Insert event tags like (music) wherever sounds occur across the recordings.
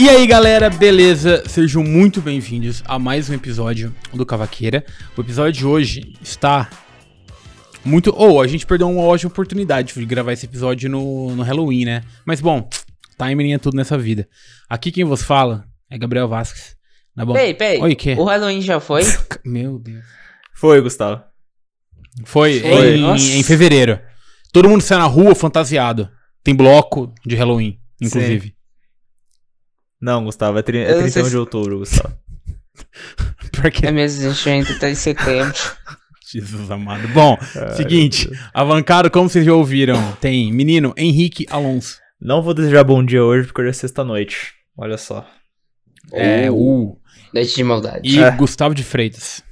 E aí galera, beleza? Sejam muito bem-vindos a mais um episódio do Cavaqueira. O episódio de hoje está muito. Ou oh, a gente perdeu uma ótima oportunidade de gravar esse episódio no, no Halloween, né? Mas bom, timing é tudo nessa vida. Aqui quem vos fala é Gabriel Vasquez. Tá bom? Peraí, peraí. Oi, que? O Halloween já foi? (laughs) Meu Deus. Foi, Gustavo. Foi, Foi. Em, em fevereiro. Todo mundo sai na rua fantasiado. Tem bloco de Halloween, inclusive. Não, Gustavo, é, tri é Eu não sei 31 se- de outubro, Gustavo. (laughs) Pior que É mesmo, a gente ainda tá em setembro. (laughs) Jesus amado. Bom, seguinte, avancado, como vocês já ouviram, tem menino Henrique Alonso. Não vou desejar bom dia hoje, porque hoje é sexta-noite. Olha só. É, o. Noite de maldade. E É. Gustavo de Freitas.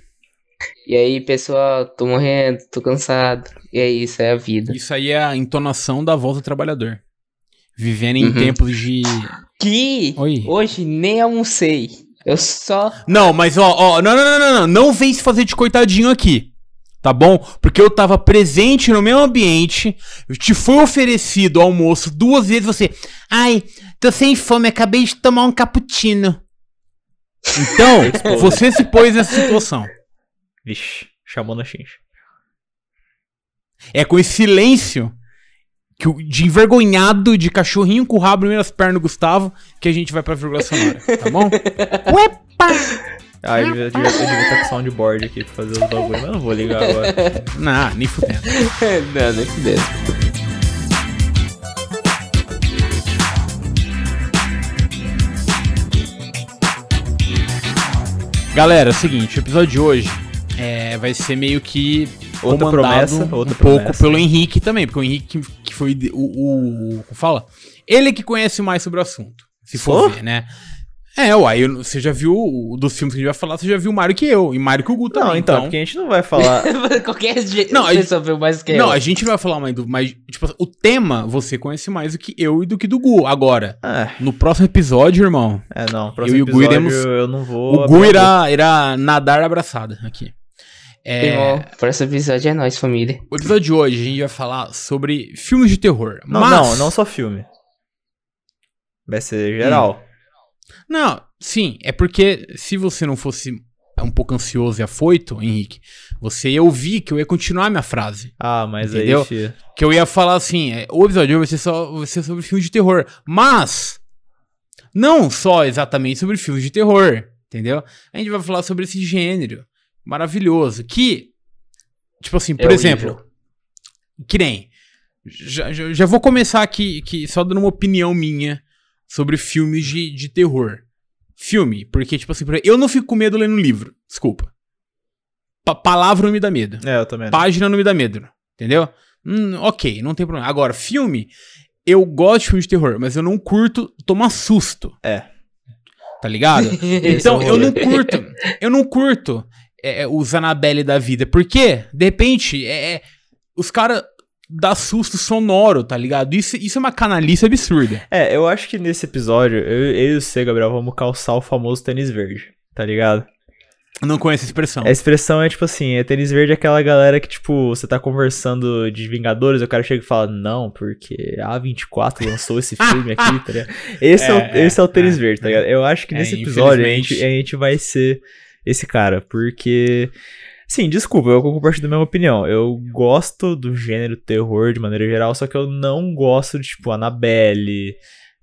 E aí, pessoal, tô morrendo, tô cansado. E é isso, é a vida. Isso aí é a entonação da voz do trabalhador. Vivendo em Uhum. tempos de. Que Oi. hoje nem almocei. Eu só. Não, mas ó, ó, não, não, não, não, não, não vem se fazer de coitadinho aqui. Tá bom? Porque eu tava presente no meu ambiente, te foi oferecido almoço duas vezes, você. Ai, tô sem fome, acabei de tomar um cappuccino. Então, (laughs) você se pôs nessa situação. Vixe, chamou na chincha. É com esse silêncio que, o- de envergonhado, de cachorrinho com o rabo no meio das pernas do Gustavo, que a gente vai pra vírgula sonora, tá bom? (laughs) Uepa! Ah, eu devia, eu devia, eu devia estar com soundboard aqui pra fazer os bagulho, mas não vou ligar agora. (laughs) Não, nem fudendo. (laughs) não, nem fudeu. Galera, é o seguinte, o episódio de hoje é, vai ser meio que Outra comandado promessa, outra um pouco promessa. pelo Henrique também, porque o Henrique que, foi o, o, como fala, ele que conhece mais sobre o assunto, se for Sou? ver, né? É, uai, eu- você já viu o- dos filmes que a gente vai falar, você já viu Mário que eu, e Mário que o Gu também. Não, então, porque a gente não vai falar. (laughs) Qualquer jeito. Não, a você gente- só viu mais que Não, eu. a gente não vai falar mais do. Mas, tipo, o tema você conhece mais do que eu e do que do Gu. Agora, Ah, no próximo episódio, irmão, é, não. Próximo e o Gu episódio iremos- eu não vou. o Gu irá, irá nadar abraçada aqui. É, Irmão, próximo episódio é nós, família. o episódio de hoje a gente vai falar sobre filmes de terror. Não, mas, não, não só filme. Vai ser geral. Não, sim, é porque se você não fosse um pouco ansioso e afoito, Henrique, você ia ouvir que eu ia continuar minha frase. Ah, mas Entendeu? aí, filho. Que eu ia falar assim, é, o episódio de hoje vai ser, só, vai ser sobre filmes de terror. Mas, não só exatamente sobre filmes de terror, entendeu? A gente vai falar sobre esse gênero maravilhoso. Que, tipo assim, por É exemplo, horrível. que nem. Já, já, já vou começar aqui, aqui só dando uma opinião minha sobre filmes de, de terror. Filme, porque, tipo assim, eu não fico com medo lendo livro. Desculpa. Pa- palavra não me dá medo. É, eu também. Página não me dá medo. Entendeu? Hum, ok, não tem problema. Agora, filme, eu gosto de filme de terror, mas eu não curto tomar susto. É. Tá ligado? (laughs) Então, é eu não curto. Eu não curto é, é, os Annabelle da vida. Porque, de repente, é, é, os caras dá susto sonoro, tá ligado? Isso, isso é uma canalice absurda. É, eu acho que nesse episódio, eu, eu e você, Gabriel, vamos calçar o famoso tênis verde, tá ligado? Não conheço a expressão. A expressão é tipo assim, é tênis verde é aquela galera que, tipo, você tá conversando de Vingadores, o cara chega e fala, não, porque a A24 lançou esse (laughs) filme aqui, tá ligado? Esse é, o, É, esse é o tênis é, verde, tá ligado? Eu acho que nesse episódio a gente, a gente vai ser esse cara, porque... Sim, desculpa, eu compartilho da mesma opinião. Eu gosto do gênero terror de maneira geral, só que eu não gosto de, tipo, Annabelle...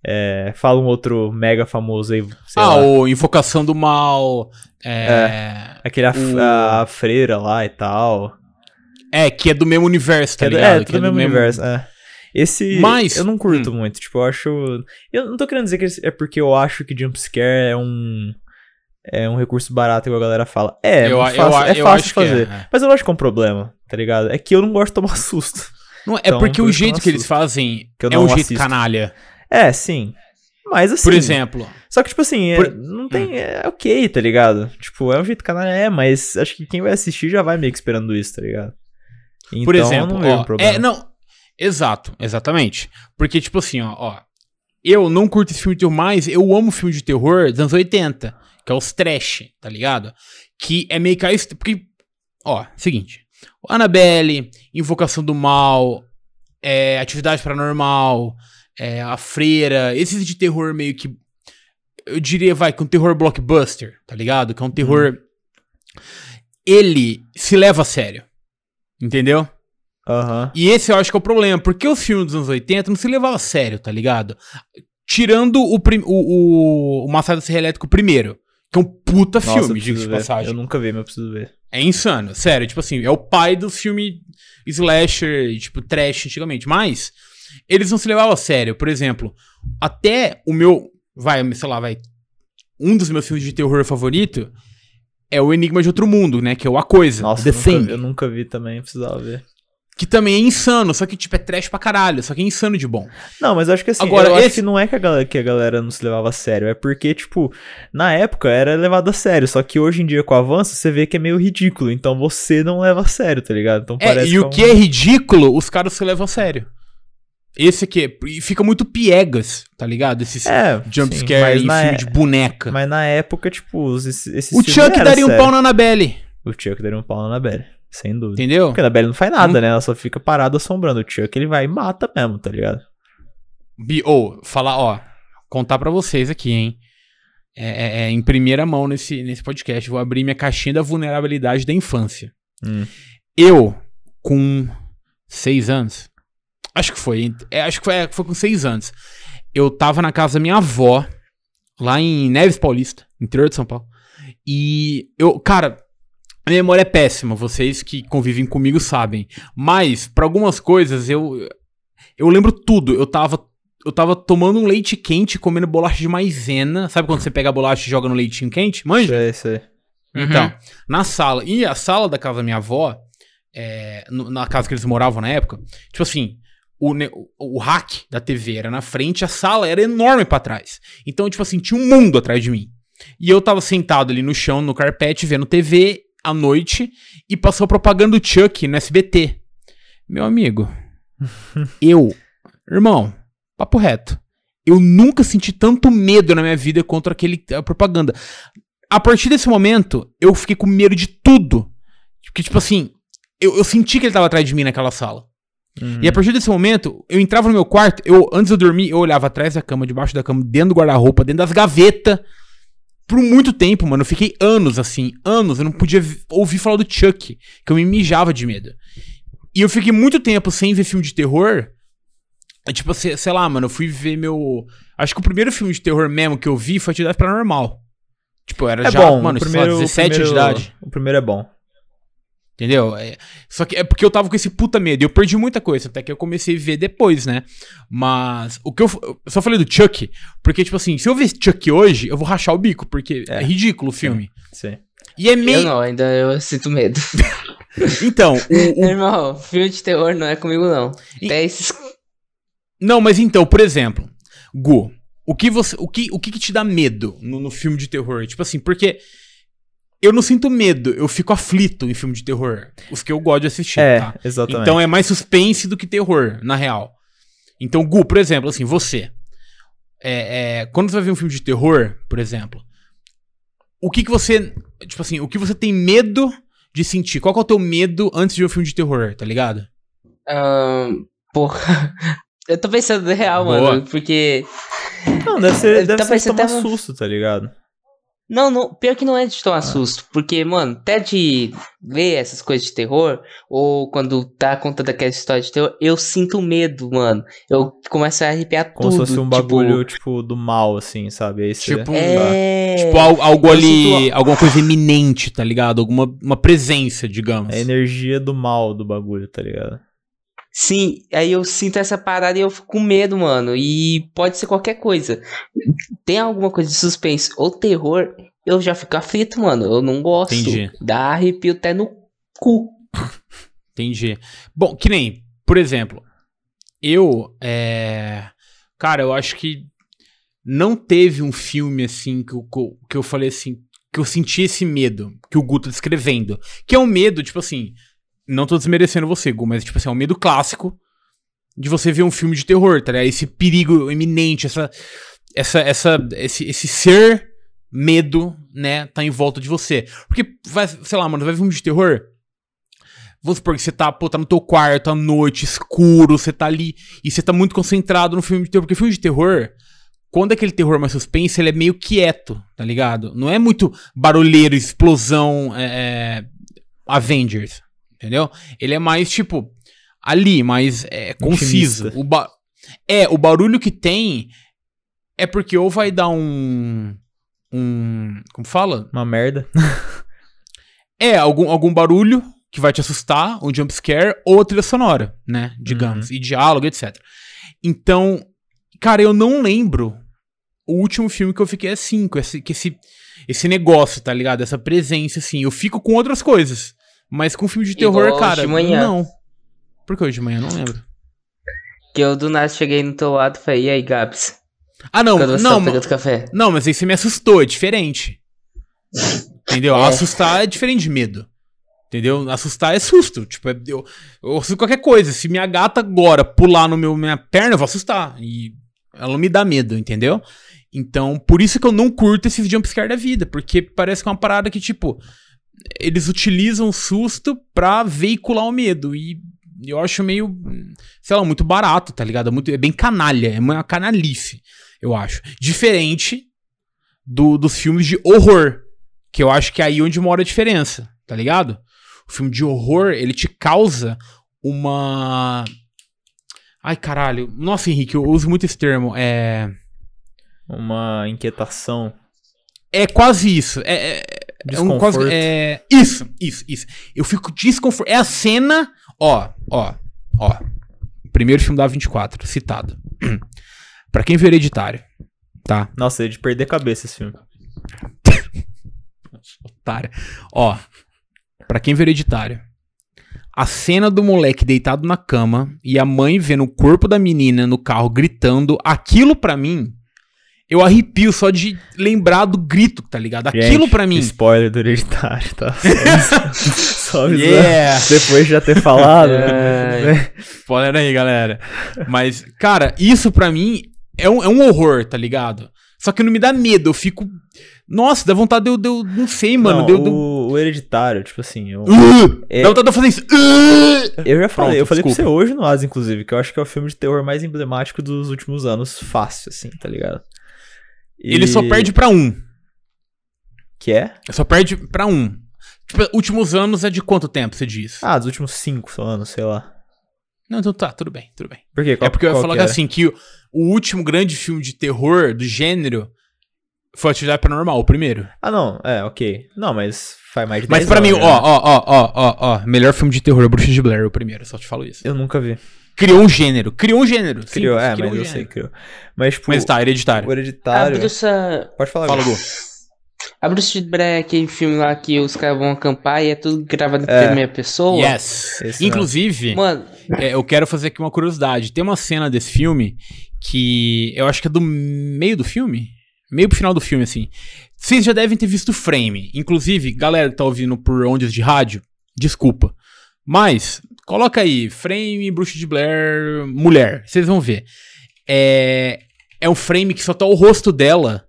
É, fala um outro mega famoso aí, ah, lá. o Invocação do Mal. É, Aquele a, o- a freira lá e tal. é, que é do mesmo universo, tá Que é, do- ligado? é, Que tudo no mesmo universo, é. Esse Mas- eu não curto hum. muito, tipo, eu acho... Eu não tô querendo dizer que é porque eu acho que jumpscare é um... É um recurso barato, igual a galera fala. É, Eu- é eu- fácil, é eu fácil de que é, fazer. é. Mas eu não acho que é um problema, tá ligado? É que eu não gosto de tomar (laughs) susto. Não, é Então, porque por o que eu jeito que eles fazem Que eu é um jeito assisto. canalha. É, sim. Mas assim... Por exemplo. Só que, tipo assim, é- Por- não tem... É ok, tá ligado? Tipo, é um jeito canalha, é, mas acho que quem vai assistir já vai meio que esperando isso, tá ligado? Então, Por eu exemplo, não ó, um problema. é, não, exato, exatamente. Porque, tipo assim, ó, ó, eu não curto esse filme de terror mais, eu amo filme de terror dos anos 80, que é os trash, tá ligado? Que é meio que a porque, ó, seguinte, Annabelle, Invocação do Mal, é, Atividade Paranormal, é, A Freira, esses de terror meio que eu diria, vai, que um terror blockbuster, tá ligado? Que é um terror. Ele se leva a sério. Entendeu? Aham. E esse eu acho que é o problema, porque os filmes dos anos 80 não se levavam a sério, tá ligado? Tirando o, o, o, o Massacre da Serra Elétrica primeiro, que é um puta Nossa, filme, diga de passagem. Eu nunca vi, mas eu preciso ver. É insano, sério, tipo assim, é o pai do filme slasher, tipo, trash antigamente. Mas, eles não se levavam a sério. Por exemplo, até o meu, vai, sei lá, vai, um dos meus filmes de terror favorito é o Enigma de Outro Mundo, né, que é o A Coisa, Nossa, eu nunca, eu nunca vi também, precisava ver. Que também é insano, só que, tipo, é trash pra caralho, só que é insano de bom. Não, mas acho que assim, Agora, eu acho esse- que não é que a, galera, que a galera não se levava a sério, é porque, tipo, na época era levado a sério, só que hoje em dia, com o avanço, você vê que é meio ridículo, então você não leva a sério, tá ligado? Então É, parece e o um- que é ridículo, os caras se levam a sério. Esse aqui, é- e fica muito piegas, tá ligado? Esses É, jump sim, scare mas em filme é- de boneca. Mas na época, tipo, esses, esses O Chuck daria um sério. pau na Annabelle, O Chuck daria um pau na Annabelle, sem dúvida. entendeu? Porque a Annabelle não faz nada, Não- né? Ela só fica parada assombrando. O Chuck, ele vai e mata mesmo, tá ligado? Bi- Ou, falar, ó, contar pra vocês aqui, hein? É, é- é em primeira mão nesse, nesse podcast. Vou abrir minha caixinha da vulnerabilidade da infância. Hum. Eu, com seis anos, acho que foi, é, acho que foi, é, foi com seis anos. Eu tava na casa da minha avó, lá em Neves Paulista, interior de São Paulo. E eu, cara, a minha memória é péssima, vocês que convivem comigo sabem. Mas, pra algumas coisas, eu eu lembro tudo. Eu tava eu tava tomando um leite quente, comendo bolacha de maisena. Sabe quando você pega a bolacha e joga no leitinho quente? Manja? Isso aí, isso aí. Então, na sala. E a sala da casa da minha avó, é, no- na casa que eles moravam na época, tipo assim, o, o, o rack da TV era na frente, a sala era enorme pra trás. Então, tipo assim, tinha um mundo atrás de mim. E eu tava sentado ali no chão, no carpete, vendo TV à noite, e passou propaganda do Chuck no SBT. Meu amigo, (laughs) eu, irmão, papo reto. Eu nunca senti tanto medo na minha vida contra aquele a propaganda. A partir desse momento, eu fiquei com medo de tudo. Porque, tipo assim, eu, eu senti que ele tava atrás de mim naquela sala. Uhum. E a partir desse momento, eu entrava no meu quarto, eu, antes de eu dormir, eu olhava atrás da cama, debaixo da cama, dentro do guarda-roupa, dentro das gavetas. Por muito tempo, mano. Eu fiquei anos assim, anos. Eu não podia vi- ouvir falar do Chuck, que eu me mijava de medo. E eu fiquei muito tempo sem ver filme de terror. É Tipo, sei, sei lá, mano, eu fui ver meu. Acho que o primeiro filme de terror mesmo que eu vi foi Atividade Paranormal. Tipo, era É já, bom, mano, o sei lá, primeiro, 17 o primeiro, de idade. O primeiro é bom. Entendeu? É, só que é porque eu tava com esse puta medo. E eu perdi muita coisa, até que eu comecei a ver depois, né? Mas o que eu, eu só falei do Chuck, porque, tipo assim, se eu ver Chuck hoje, eu vou rachar o bico, porque é, É. ridículo o filme. Sim. E é Eu meio. não, ainda eu sinto medo. (laughs) Então, (laughs) o- o- Irmão, filme de terror não é comigo, não. E- Até esses. Não, mas então, por exemplo, Gu, o que você. O que, o que, que te dá medo no, no filme de terror? Tipo assim, porque. Eu não sinto medo, eu fico aflito em filme de terror. Os que eu gosto de assistir, É, tá? exatamente. Então é mais suspense do que terror, na real. Então, Gu, por exemplo, assim, você. É, é, quando você vai ver um filme de terror, por exemplo, o que que você. Tipo assim, o que você tem medo de sentir? Qual que é o teu medo antes de ver um filme de terror, tá ligado? ahn, porra. (laughs) Eu tô pensando real, Boa. mano. Porque. Não, deve ser, deve ser tomar até um- susto, tá ligado? Não, não, pior que não é de Ah. tomar susto, porque, mano, até de ver essas coisas de terror, ou quando tá contando aquela história de terror, eu sinto medo, mano. Eu começo a arrepiar Como tudo. se fosse um tipo, bagulho, tipo, do mal, assim, sabe? Aí você... Tipo, É. Tipo, al- algo eu ali, sinto- alguma coisa iminente, tá ligado? Alguma uma presença, digamos. É a energia do mal do bagulho, tá ligado? Sim, aí eu sinto essa parada e eu fico com medo, mano. E pode ser qualquer coisa. Tem alguma coisa de suspense ou terror, eu já fico aflito, mano. Eu não gosto. Entendi. Dá arrepio até no cu. Entendi. Bom, que nem, por exemplo, eu, é... Cara, eu acho que não teve um filme, assim, que eu, que eu- falei assim, que eu senti esse medo que o Gu tá descrevendo. Que é um medo, tipo assim, não tô desmerecendo você, Gu, mas, tipo assim, é um medo clássico de você ver um filme de terror, tá ligado? Esse perigo iminente, essa, essa, essa, esse, esse ser medo, né, tá em volta de você. Porque, vai, sei lá, mano, vai ver um filme de terror, Vamos supor que você tá, pô, tá no teu quarto à noite, escuro, você tá ali e você tá muito concentrado no filme de terror. Porque filme de terror, quando aquele terror mais suspense, ele é meio quieto, tá ligado? Não é muito barulheiro, explosão, é, é, Avengers, entendeu? Ele é mais, tipo, ali, mais é, conciso. O ba- é, o barulho que tem é porque ou vai dar um. Um. Como fala? Uma merda. É, algum, algum barulho que vai te assustar, um jumpscare, ou a trilha sonora, né? Digamos, e diálogo, etc. Então, cara, eu não lembro o último filme que eu fiquei assim, com esse, com esse, esse negócio, tá ligado? Essa presença, assim. Eu fico com outras coisas. Mas com filme de Igual terror, hoje cara, de manhã. não. Por que hoje de manhã? Não lembro. Que eu do nada cheguei no teu lado e falei, e aí, Gabs? Ah, não, Quando você não, tá pegando café? não, mas aí você me assustou, é diferente. (laughs) Entendeu? É. Assustar é diferente de medo. Entendeu? Assustar é susto. Tipo, é- eu, eu assusto qualquer coisa. Se minha gata agora pular no meu minha perna, eu vou assustar. E ela não me dá medo, entendeu? Então, por isso que eu não curto esses jumpscare da vida. Porque parece que é uma parada que, tipo, eles utilizam o susto pra veicular o medo. E eu acho meio, sei lá, muito barato, tá ligado? É, muito, é bem canalha. É uma canalice, eu acho. Diferente do- dos filmes de horror. Que eu acho que é aí onde mora a diferença, tá ligado? O filme de horror, ele te causa uma. Ai, caralho. Nossa, Henrique, eu uso muito esse termo. É. Uma inquietação. É quase isso. É, é, é um. Desconforto. É, isso, isso, isso. Eu fico desconforto. É a cena. Ó, ó, ó. Primeiro filme da 24, citado. (clears throat) pra quem viu hereditário, tá? Nossa, é de perder a cabeça esse filme. (laughs) Otário. Ó, pra quem viu hereditário. A cena do moleque deitado na cama e a mãe vendo o corpo da menina no carro gritando, aquilo pra mim, eu arrepio só de lembrar do grito, tá ligado? Aquilo Gente, pra mim. Spoiler do hereditário, tá? (laughs) Só, só. Yeah! Depois de já ter falado. Né? Spoiler aí, galera. Mas, cara, isso pra mim é um, é um horror, tá ligado? Só que não me dá medo, eu fico. Nossa, dá vontade de eu. de eu- não sei, mano. Não, o, o hereditário, tipo assim, eu, Uh! É- Dá vontade de eu fazer isso. Uh! eu já falei, Pronto, eu falei pra desculpa. você hoje no As, inclusive, que eu acho que é o filme de terror mais emblemático dos últimos anos, fácil, assim, tá ligado? Ele só E- perde pra um. Que é? Só perde pra um. Tipo, últimos anos é de quanto tempo, você diz? Ah, dos últimos cinco anos, sei lá. Não, então tá, tudo bem, tudo bem. Por quê? Qual, é porque eu ia falar que era? assim, que o, o último grande filme de terror do gênero foi Atividade Paranormal, o primeiro. Ah, não, é, ok. Não, mas faz mais de Mas 10 pra mim, anos ó, ó, ó, ó, ó, ó, melhor filme de terror é Bruxa de Blair, o primeiro, só te falo isso. Eu nunca vi. Criou um gênero, criou um gênero. Criou, é, criou mas um eu gênero. sei, criou. Mas, tipo, Mas tá, hereditário. o A hereditário... bruxa. Pode falar, Fala, Gu. A bruxa de Blair é aquele filme lá que os caras vão acampar e é tudo gravado em É. primeira pessoa. Yes. Esse Inclusive, Mano, é, eu quero fazer aqui uma curiosidade. Tem uma cena desse filme que eu acho que é do meio do filme. Meio pro final do filme, assim. Vocês já devem ter visto o frame. Inclusive, galera que tá ouvindo por ondas de rádio, desculpa. Mas, coloca aí, frame, bruxa de Blair, mulher. Vocês vão ver. É, é um frame que só tá o rosto dela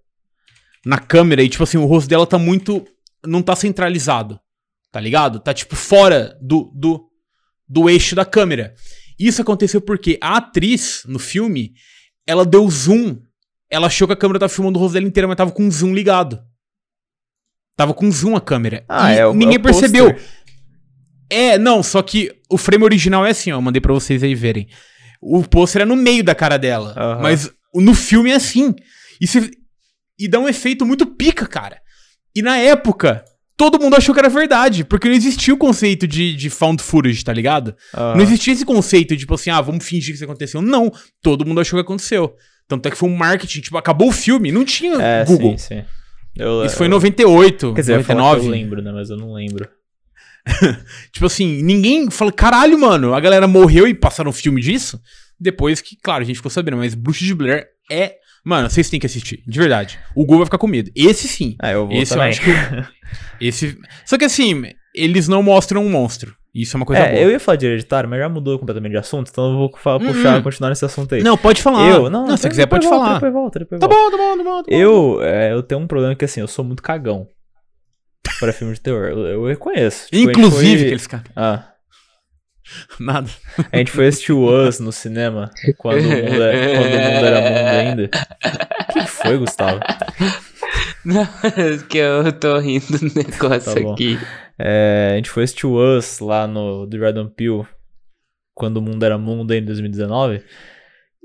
na câmera e, tipo assim, o rosto dela tá muito. Não tá centralizado. Tá ligado? Tá, tipo, fora do, do, do eixo da câmera. Isso aconteceu porque a atriz no filme, ela deu zoom. Ela achou que a câmera tava filmando o rosto dela inteiro, mas tava com zoom ligado. Tava com zoom a câmera. Ah, E é o ninguém é o percebeu. pôster. É, não, só que o frame original é assim, ó. eu Mandei pra vocês aí verem. O pôster é no meio da cara dela. Aham. Mas no filme é assim. E, se- e dá um efeito muito pica, cara. E na época, todo mundo achou que era verdade. Porque não existia o conceito de, de found footage, tá ligado? Aham. Não existia esse conceito de, tipo assim, ah, vamos fingir que isso aconteceu. Não, todo mundo achou que aconteceu. Tanto é que foi um marketing, tipo, acabou o filme, não tinha É, Google. sim, sim. Eu, Isso foi em eu- 98, Quer dizer, eu ia falar que 99. eu lembro, né? Mas eu não lembro. (laughs) Tipo assim, ninguém fala, caralho, mano, a galera morreu e passaram um filme disso. Depois que, claro, a gente ficou sabendo, mas Bruxa de Blair é. Mano, vocês têm que assistir, de verdade. O Google vai ficar com medo. Esse sim. Ah, eu vou Esse eu também. acho que. (laughs) Esse. Só que assim, eles não mostram um monstro. Isso é uma coisa É, boa. eu ia falar de hereditário, mas já mudou completamente de assunto, então eu vou fa- puxar, Hum. continuar nesse assunto aí. Não, pode falar. eu, não, se você depois quiser, pode volta, falar. Depois volta, depois Tá volta. bom, tá bom, tá bom. Tá bom. Eu, é, eu tenho um problema que assim, eu sou muito cagão pra filme de terror. Eu, reconheço. Tipo, Inclusive, foi- aqueles caras. Ah, (laughs) Nada. a gente foi assistir o Us no cinema quando o mundo, era, quando o mundo era mundo ainda. que, que foi, Gustavo? (laughs) Não, é que eu tô rindo do negócio Tá aqui. É, a gente foi assistir o Us lá no do Jordan Peele, quando o mundo era mundo em 2019.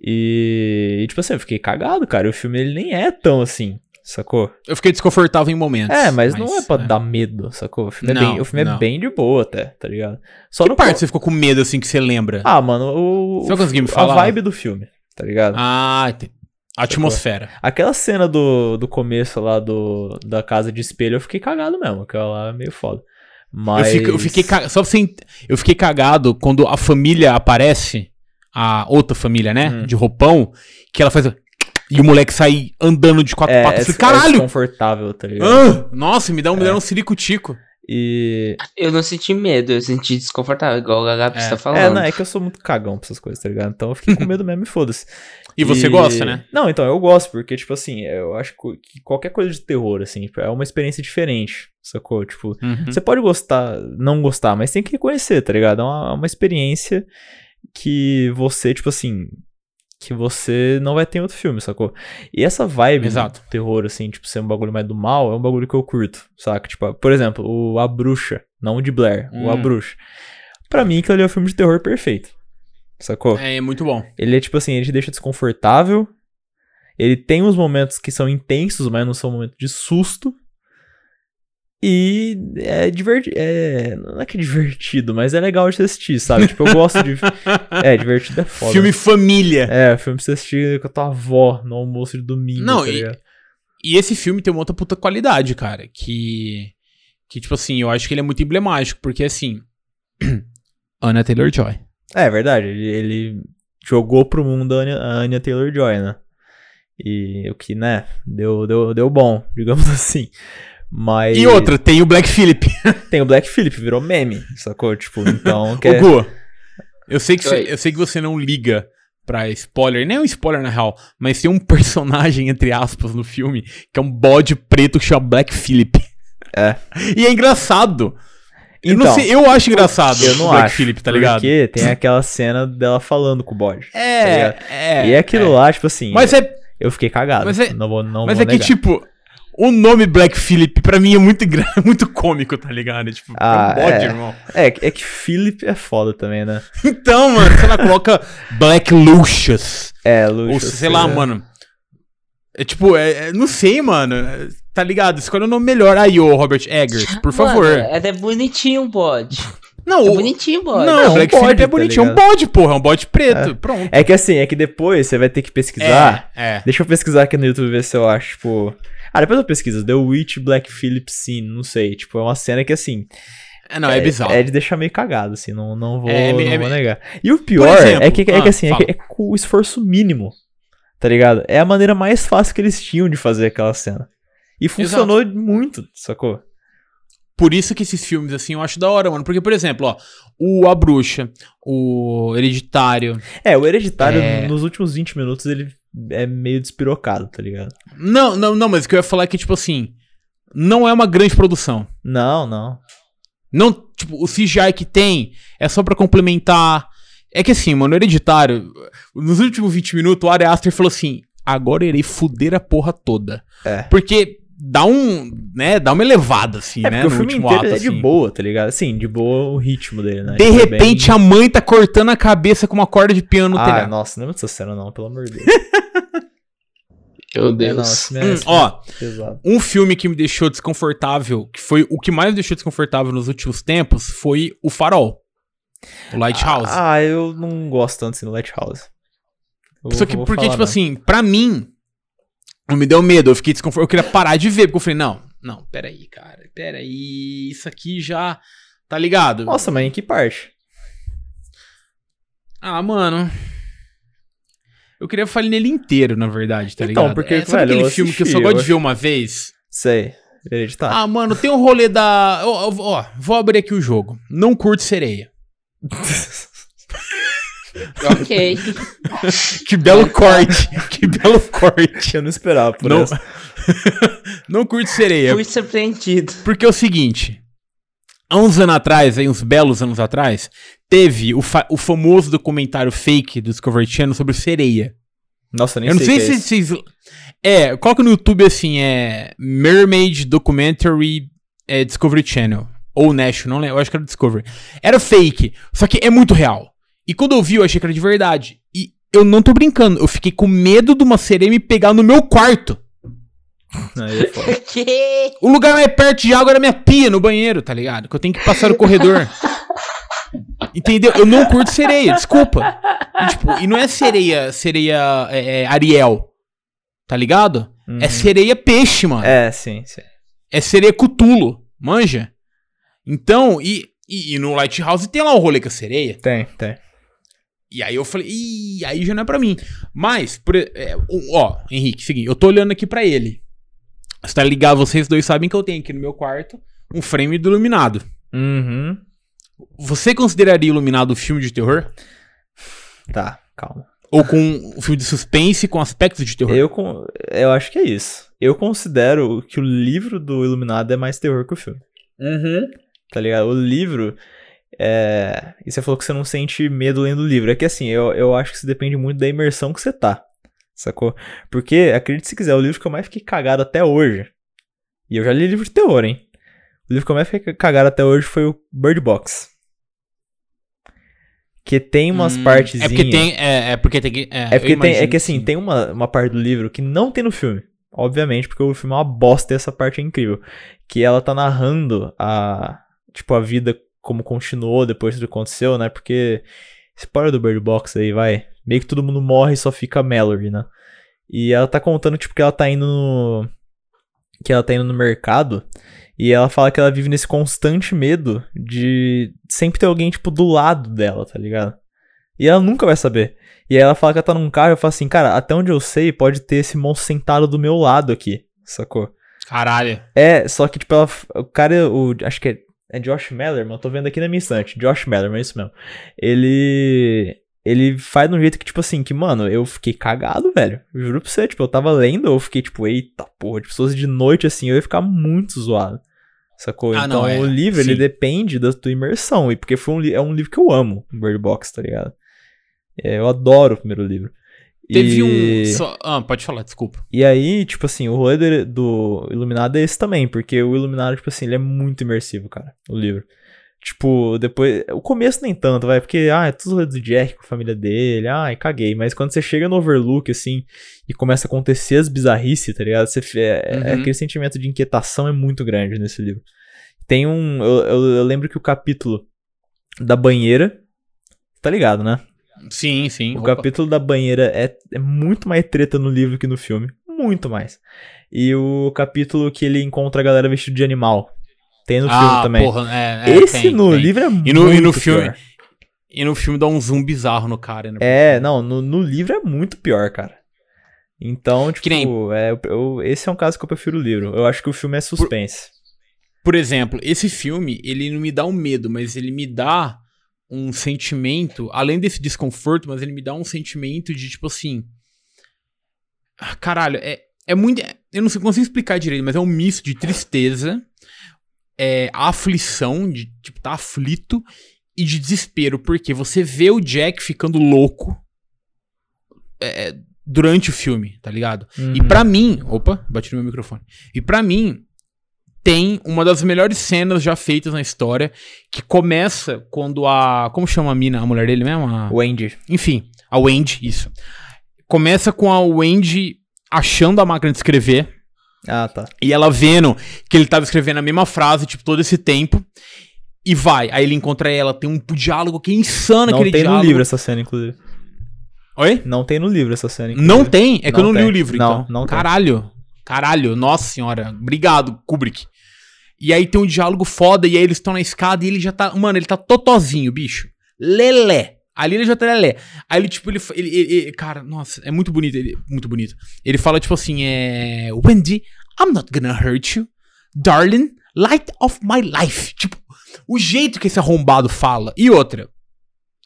E, e, tipo assim, eu fiquei cagado, cara. O filme ele nem é tão assim, sacou? Eu fiquei desconfortável em momentos. É, mas, não é pra dar medo, sacou? O filme, é, Não, bem, o filme é bem de boa até, tá ligado? Só Que no parte co- você ficou com medo, assim, que você lembra? Ah, mano, o, Você me a falar? vibe do filme, tá ligado? Ah, entendi. A atmosfera. Aquela cena do, do começo lá do, da casa de espelho, eu fiquei cagado mesmo. Aquela lá é meio foda. Mas. Eu, fico- eu fiquei ca- Só pra você. ent- Eu fiquei cagado quando a família aparece, a outra família, né? Hum. De roupão, que ela faz. E o moleque sai andando de quatro É, patas. É, falei, é caralho! desconfortável, tá ligado? Ah, nossa, me dá um, me É. dá um sirico-tico. E. Eu não senti medo, eu senti desconfortável, igual o Gabi É. tá É, falando. não, é que eu sou muito cagão pra essas coisas, tá ligado? Então eu fiquei com medo mesmo e foda-se. (laughs) E você gosta, né? Não, então, eu gosto, porque, tipo assim, eu acho que que qualquer coisa de terror, assim, é uma experiência diferente, sacou? Tipo, Uhum. Você pode gostar, não gostar, mas tem que reconhecer, tá ligado? É uma, uma experiência que você, tipo assim, que você não vai ter em outro filme, sacou? E essa vibe Exato. do terror, assim, tipo, ser um bagulho mais do mal, é um bagulho que eu curto, saca? Tipo, por exemplo, o A Bruxa, não o de Blair, o A Hum. Bruxa. Pra mim, aquilo ali é um filme de terror perfeito, sacou? É, é muito bom. Ele é tipo assim, ele te deixa desconfortável. Ele tem uns momentos que são intensos, mas não são momentos de susto. E é divertido. É, não é que é divertido, mas é legal de assistir, sabe? Tipo, eu gosto de. (laughs) É, divertido é foda. Filme família. É, filme pra você assistir com a tua avó no almoço de domingo. Não, tá e-? E esse filme tem uma outra puta qualidade, cara. Que. Que, tipo assim, eu acho que ele é muito emblemático, porque assim. (clears throat) Anna Taylor Joy. É, é verdade. Ele, ele jogou pro mundo a Anya, a Anya Taylor Joy, né? E o que, né? Deu, deu, deu bom, digamos (laughs) assim. Mas. E outra, tem o Black Phillip. (laughs) Tem o Black Phillip, virou meme, sacou? Tipo, então. (laughs) Ô, quer- Gu, eu sei, que você, eu sei que você não liga pra spoiler, nem é um spoiler na real, mas tem um (laughs) personagem, entre aspas, no filme, que é um bode preto que chama Black Phillip. É. E é engraçado. eu não Então, sei, eu acho engraçado Eu não o Black acho. Phillip, tá ligado? Porque tem aquela cena dela falando com o bode. tá É, é. e é aquilo é. lá, tipo assim. Mas é, Eu fiquei cagado. Mas é- não vou, não mas vou é que, negar. tipo, o nome Black Phillip pra mim é muito, (laughs) muito cômico, tá ligado? É, Tipo, Ah, é um bode, é. irmão. É, é que Philip é foda também, né? (laughs) Então, mano, sei lá, coloca Black Lucius. É, Luxo. Ou sei lá, mano. É tipo, é, é- não sei, mano. é, Tá ligado? Escolha o nome melhor. Aí, ô Robert Eggers, por favor. Mano, é até bonitinho o bode. não, É o, bonitinho o bode. não, É o um Black bode, Phillip é tá bonitinho. É um ligado? bode, porra. É um bode preto. Pronto. É que assim, é que depois você vai ter que pesquisar. É, é. Deixa eu pesquisar aqui no YouTube ver se eu acho, tipo. Ah, depois eu pesquiso. The Witch Black Phillip Scene, não sei. Tipo, é uma cena que assim. É, não, é, bizarro. É de deixar meio cagado, assim, não, não vou, É, é não meio- vou é- negar. E o pior exemplo, é que, é ah, que assim, é, fala. que é com o esforço mínimo, tá ligado? É a maneira mais fácil que eles tinham de fazer aquela cena. E funcionou muito, sacou? Por isso que esses filmes, assim, eu acho da hora, mano. Porque, por exemplo, ó, o A Bruxa, o Hereditário. É, o Hereditário, É. nos últimos 20 minutos, ele é meio despirocado, tá ligado? Não, não, não, mas o que eu ia falar é que, tipo assim, não é uma grande produção. Não, não. Não, tipo, o CGI que tem é só pra complementar. É que assim, mano, o Hereditário, nos últimos 20 minutos, o Ari Aster falou assim: agora eu irei fuder a porra toda. É. Porque dá um, né, dá uma elevada, assim, É né, porque o filme inteiro é de assim. boa, tá ligado? Assim, de boa o ritmo dele, né? De é repente bem- a mãe tá cortando a cabeça com uma corda de piano no Ah, telhado. nossa, não lembra dessa cena não, pelo amor de Deus. (laughs) Meu É, Deus. não, esse Hum, ó, pesado. um filme que me deixou desconfortável, que foi o que mais me deixou desconfortável nos últimos tempos, foi O Farol. O Lighthouse. Ah, eu não gosto tanto assim do Lighthouse. Eu Só que porque, falar, tipo não. assim, pra mim, me deu medo, eu fiquei desconfortável, eu queria parar de ver, porque eu falei, não, não, peraí, cara, peraí, isso aqui já, tá ligado? Nossa, mas em que parte? Ah, mano... Eu queria falar nele inteiro, na verdade, tá Então, ligado? porque, é, sabe velho, aquele filme que eu só gosto eu de ver uma vez? Sei. Hereditário. Ah, mano, tem um rolê da... Ó, ó, ó, vou abrir aqui o jogo. Não curto sereia. (laughs) Ok. (laughs) Que belo corte, que belo corte. eu não esperava por Não, essa. (laughs) não curto sereia. Fui surpreendido. Porque é o seguinte, há uns anos atrás, aí uns belos anos atrás, teve o, fa- o famoso documentário fake do Discovery Channel sobre sereia. Nossa, nem eu não sei, que é se vocês. É, coloca no YouTube assim, é. Mermaid Documentary é, Discovery Channel. Ou National, não lembro, eu acho que era Discovery. Era fake, só que é muito real. E quando eu vi, eu achei que era de verdade. E eu não tô brincando, eu fiquei com medo de uma sereia me pegar no meu quarto. Aí é. (laughs) Que? O lugar mais perto de água era minha pia no banheiro, tá ligado? Que eu tenho que passar o corredor. (laughs) Entendeu? Eu não curto sereia, desculpa. E, tipo, e não é sereia, sereia é, é, Ariel. Tá ligado? É sereia peixe, mano. É, É, sim, sim. sereia cutulo, manja? Então, e, e, e no Lighthouse tem lá o rolê com a sereia. Tem, tem. E aí eu falei, ih, aí já não é pra mim. Mas, por, é, ó, Henrique, seguinte, eu tô olhando aqui pra ele. Você tá ligado, vocês dois sabem que eu tenho aqui no meu quarto um frame do iluminado. Uhum. Você consideraria iluminado o filme de terror? Tá, calma. Ou com um filme de suspense com aspectos de terror? Eu, con- eu acho que é isso. Eu considero que o livro do Iluminado é mais terror que o filme. Uhum. Tá ligado? O livro. É... E você falou que você não sente medo lendo o livro. É que assim, eu, eu acho que isso depende muito da imersão que você tá. Sacou? Porque, acredite se quiser, o livro que eu mais fiquei cagado até hoje. E eu já li livro de terror, hein? O livro que eu mais fiquei cagado até hoje foi o Bird Box. Que tem umas Hum, partezinhas. É porque tem. É, é porque tem. É, É porque tem, é que assim, sim. tem uma, uma parte do livro que não tem no filme. Obviamente, porque o filme é uma bosta e essa parte é incrível. Que ela tá narrando a. Tipo, a vida como continuou depois do que aconteceu, né? Porque. Spoiler do Bird Box aí, vai. Meio que todo mundo morre e só fica a Mallory, né? E ela tá contando, tipo, que ela tá indo no. Que ela tá indo no mercado. E ela fala que ela vive nesse constante medo de sempre ter alguém, tipo, do lado dela, tá ligado? E ela nunca vai saber. E aí ela fala que ela tá num carro e eu falo assim, cara, até onde eu sei, pode ter esse monstro sentado do meu lado aqui, sacou? Caralho. É, só que, tipo, ela, o cara, o, acho que é, é Josh Mellerman, eu tô vendo aqui na minha estante, Josh Mellerman, é isso mesmo. Ele, ele faz de um jeito que, tipo assim, que, mano, eu fiquei cagado, velho. Juro pra você, tipo, eu tava lendo, eu fiquei, tipo, eita porra, de pessoas de noite, assim, eu ia ficar muito zoado. Sacou? Ah, então não, é. o livro, Sim. ele depende da tua imersão. E porque foi um, é um livro que eu amo, Bird Box, tá ligado? É, eu adoro o primeiro livro. Teve E- um. só- Ah, pode falar, desculpa. e aí, tipo assim, o rolê dele- do Iluminado é esse também, porque o Iluminado, tipo assim, ele é muito imersivo, cara, o livro. Tipo, depois. O começo nem tanto, vai, porque, ah, é tudo do Jack com a família dele, ai, caguei. Mas quando você chega no Overlook, assim, e começa a acontecer as bizarrices, tá ligado? Você, é, é- Uhum. aquele sentimento de inquietação é muito grande nesse livro. Tem um. Eu, eu, eu lembro que o capítulo da banheira. Tá ligado, né? Sim, sim. O capítulo da banheira é, é muito mais treta no livro que no filme. Muito mais. E o capítulo que ele encontra a galera vestida de animal. Tem no filme ah, também. porra, é, é, Esse tem, no tem. livro é muito E no, e no filme. pior. E no filme dá um zoom bizarro no cara, né? É, não, no, no livro é muito pior, cara. Então, tipo, Que nem- é, eu- esse é um caso que eu prefiro o livro. Eu acho que o filme é suspense. Por exemplo, esse filme, ele não me dá um medo, mas ele me dá um sentimento, além desse desconforto, mas ele me dá um sentimento de tipo assim. ah, Caralho, é, é muito. Eu não sei, consigo explicar direito, mas é um misto de tristeza, é, aflição, de tipo, tá aflito, e de desespero, porque você vê o Jack ficando louco é, durante o filme, tá ligado? Uhum. E pra mim, opa, bati no meu microfone. E pra mim tem uma das melhores cenas já feitas na história, que começa quando a, como chama a mina, a mulher dele mesmo? A- Wendy. enfim, a Wendy, isso. Começa com a Wendy achando a máquina de escrever Ah, tá. e ela vendo que ele tava escrevendo a mesma frase, tipo, todo esse tempo. E vai, aí ele encontra ela, tem um diálogo que é insano Não aquele tem diálogo. no livro essa cena, inclusive. Oi? Não tem no livro essa cena, inclusive. Não tem? É que eu Não não li tem. o livro, Não, então. não tem. Caralho. Nossa senhora. Obrigado, Kubrick. E aí tem um diálogo foda, e aí eles estão na escada e ele já tá. Mano, ele tá totozinho, bicho. Lelé. Ali ele já tá lelé. Aí ele, tipo, ele. ele, ele- ele- cara, nossa, é muito bonito. Ele, muito bonito. Ele fala, tipo assim, é. Wendy, I'm not gonna hurt you. Darling, light of my life. Tipo, o jeito que esse arrombado fala. E outra.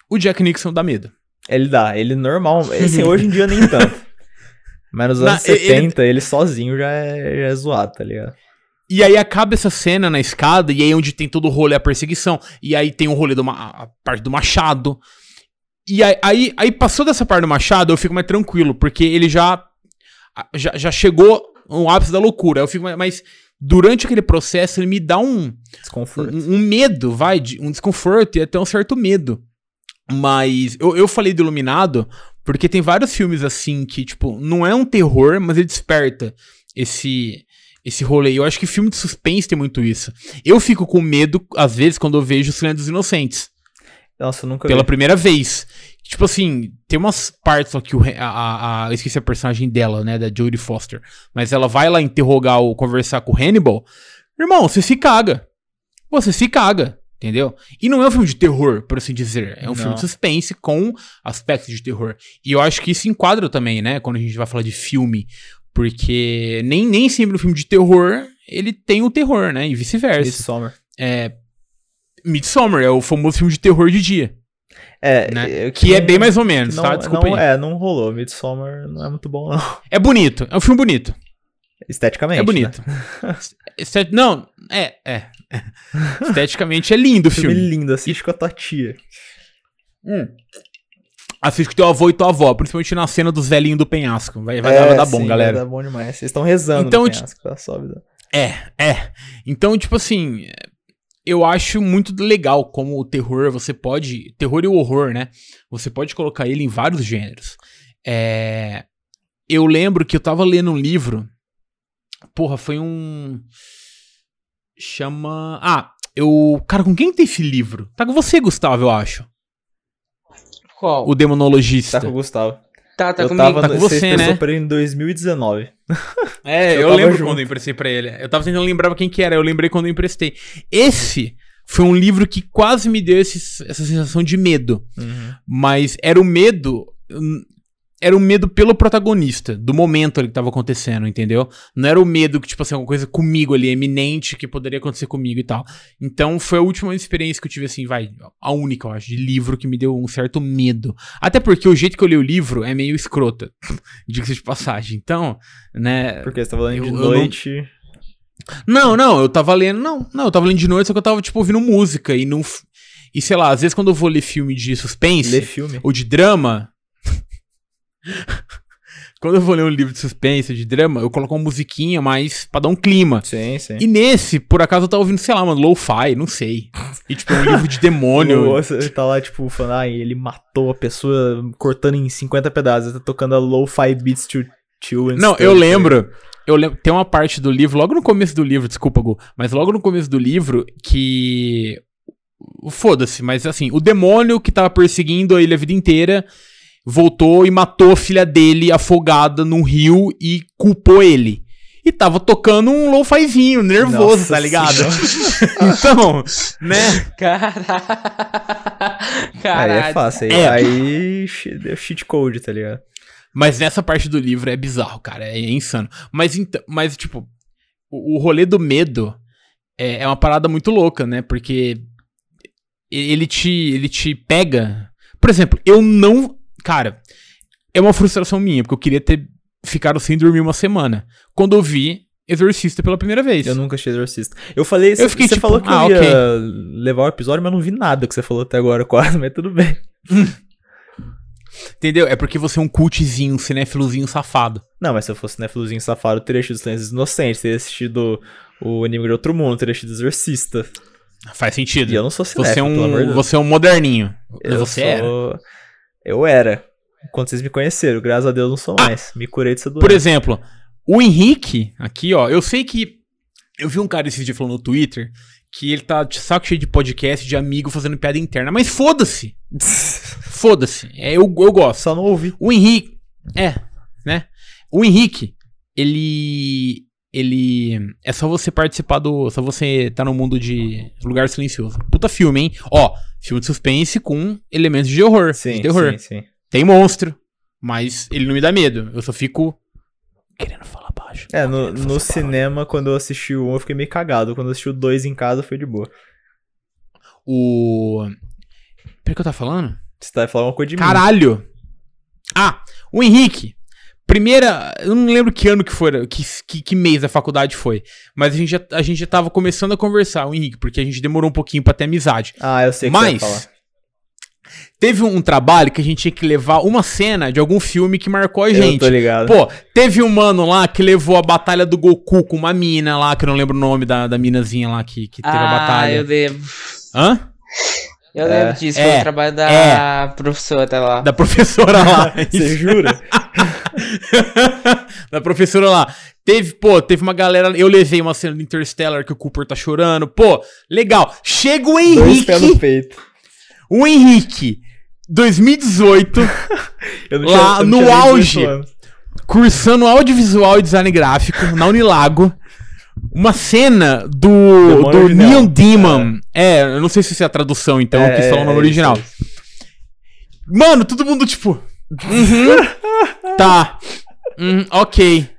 O Jack Nixon dá medo. Ele dá, ele normal. Assim, hoje em dia nem tanto. (laughs) Mas nos anos ele- 70, ele, sozinho já é, já é zoado, tá ligado? E aí acaba essa cena na escada, e aí é onde tem todo o rolê, a perseguição. E aí tem o rolê do ma- a parte do machado. E aí, aí, aí passou dessa parte do Machado, eu fico mais tranquilo, porque ele já, já, já chegou no ápice da loucura. Eu fico mais, mas durante aquele processo ele me dá um, Desconforto. um, um medo, vai, de- um desconforto e até um certo medo. Mas eu, eu falei do Iluminado porque tem vários filmes assim que, tipo, não é um terror, mas ele desperta esse esse rolê. Eu acho que filme de suspense tem muito isso. Eu fico com medo, às vezes, quando eu vejo o Silêncio dos Inocentes Nossa, eu nunca pela vi. primeira vez. Tipo assim, tem umas partes só que o, a, a- eu esqueci a personagem dela, né, da Jodie Foster, mas ela vai lá interrogar ou conversar com o Hannibal. Irmão, você se caga. Você se caga, entendeu? E não é um filme de terror, por assim dizer. É um Não. filme de suspense com aspectos de terror. E eu acho que isso enquadra também, né, quando a gente vai falar de filme. Porque nem, nem sempre no filme de terror ele tem o terror, né? E vice-versa. Midsommar. É. Midsommar é o famoso filme de terror de dia, É, né? é, Que é bem mais ou menos, não, tá? Desculpa não, aí. É, não rolou. Midsommar não é muito bom, não. (laughs) É bonito, é um filme bonito. Esteticamente. É bonito. (laughs) Estet- Não, é, é. (laughs) Esteticamente é lindo o? Filme filme. lindo, assiste com a tua tia. Assiste com teu avô e tua avó, principalmente na cena dos velhinhos do penhasco. Vai, vai, É, dar, vai dar bom, sim, galera. Vai dar bom demais. Vocês estão rezando Então, no penhasco, tá? Da- É, é. Então, tipo assim, eu acho muito legal como o terror, você pode. Terror e o horror, né? Você pode colocar ele em vários gêneros. É, eu lembro que eu tava lendo um livro. Porra, foi um. Chama. Ah, eu. Cara, com quem tem esse livro? Tá com você, Gustavo, eu acho. Qual? O Demonologista. Tá com o Gustavo. Tá, tá eu comigo. tava Tá com você, né? pra ele em 2019. (laughs) É, Eu eu, lembro junto. quando eu emprestei pra ele. Eu tava tentando lembrar quem que era, eu lembrei quando eu emprestei. Esse foi um livro que quase me deu esse- essa sensação de medo. Mas era o medo. Era o medo pelo protagonista, do momento ali que tava acontecendo, entendeu? Não era o medo que, tipo assim, alguma coisa comigo ali, eminente, que poderia acontecer comigo e tal. Então foi a última experiência que eu tive, assim, vai, a única, eu acho, de livro que me deu um certo medo. Até porque o jeito que eu li o livro é meio escrota, (laughs) diga-se de passagem. Então, né. Porque você tava lendo de eu não- noite. Não, não, eu tava lendo. Não, não, eu tava lendo de noite, só que eu tava, tipo, ouvindo música e não. E sei lá, às vezes quando eu vou ler filme de suspense Ler filme. ou de drama. (laughs) quando eu vou ler um livro de suspense de drama, eu coloco uma musiquinha mais pra dar um clima. Sim, sim. E nesse, por acaso, eu tava ouvindo, sei lá, mano, lo-fi, não sei. E tipo, é um livro de demônio. (laughs) Ele tá lá, tipo, falando, ah, ele matou a pessoa cortando em 50 pedaços, tá tocando a lo-fi beats to chill Não, eu tá lembro. Eu lembro. Tem uma parte do livro, logo no começo do livro, desculpa, Gu, mas logo no começo do livro que. Foda-se, mas assim, o demônio que tava perseguindo ele a vida inteira voltou e matou a filha dele afogada num rio e culpou ele. E tava tocando um lo-fizinho, nervoso, Nossa tá ligado? (laughs) Então, né? Caralho. Aí é fácil, aí, É. aí deu cheat code, tá ligado? Mas nessa parte do livro é bizarro, cara. É, insano. Mas, então, mas tipo, o, o rolê do medo é, é uma parada muito louca, né? Porque ele te, ele te pega. Por exemplo, eu não. Cara, é uma frustração minha, porque eu queria ter ficado sem dormir uma semana. Quando eu vi Exorcista pela primeira vez. Eu nunca achei Exorcista. Eu falei, Eu fiquei você tipo, falou que ah, eu ia ok. levar o episódio, mas eu não vi nada que você falou até agora (laughs) quase, mas tudo bem. Entendeu? É porque você é um cultzinho, um cinéfilozinho safado. Não, mas se eu fosse Nefiluzinho safado, eu teria assistido Silêncios Inocentes, teria assistido o Inimigo de Outro Mundo, teria assistido Exorcista. Faz sentido. E eu não sou cinéfilo, Você é um, você é um moderninho. Eu você era. Eu era. Quando vocês me conheceram, graças a Deus não sou mais. Me curei dessa Por doença. exemplo, o Henrique, aqui, ó, eu sei que. Eu vi um cara esse dia falando no Twitter que ele tá de saco cheio de podcast, de amigo fazendo piada interna, mas foda-se. (laughs) Foda-se. É, eu, eu gosto. Só não ouvi. O Henrique. É, né? O Henrique, ele. Ele. É só você participar do. Só você tá no mundo de Lugar Silencioso. Puta filme, hein? Ó, filme de suspense com elementos de horror. Sim, de terror. sim, sim. Tem monstro, mas ele não me dá medo. Eu só fico querendo falar baixo. É, no, no cinema, quando eu assisti o 1, eu fiquei meio cagado. Quando eu assisti o 2 em casa, foi de boa. O. Peraí que eu tava falando? Você tá falando uma coisa de mim. Caralho! Ah, o Henrique. Primeira. Eu não lembro que ano que foi, que, que, que mês da faculdade foi. Mas a gente, já, a gente já tava começando a conversar, o Henrique, porque a gente demorou um pouquinho pra ter amizade. Ah, eu sei o que você Mas. falar. Teve um, trabalho que a gente tinha que levar uma cena de algum filme que marcou a Eu gente. tô ligado. Pô, teve um mano lá que levou a batalha do Goku com uma mina lá, que eu não lembro o nome da, da minazinha lá que, que teve a Ah, batalha. eu lembro. Hã? Eu É. lembro disso, É. foi o trabalho da professora lá. Da professora lá. (laughs) Você jura? (laughs) (laughs) da professora lá. Teve, pô, teve uma galera. Eu levei uma cena do Interstellar que o Cooper tá chorando. Pô, legal. Chega o Dois pés no Henrique. peito. O Henrique, 2018, (laughs) Eu Lá eu no nem 18 auge. cursando audiovisual e design gráfico na Unilago. Uma cena do, Demônio do original. Neon Demon. É. eu não sei se isso é a tradução, então, É, que só o nome é, original. isso, Mano, todo mundo tipo. Uhum, tá. Hum, ok.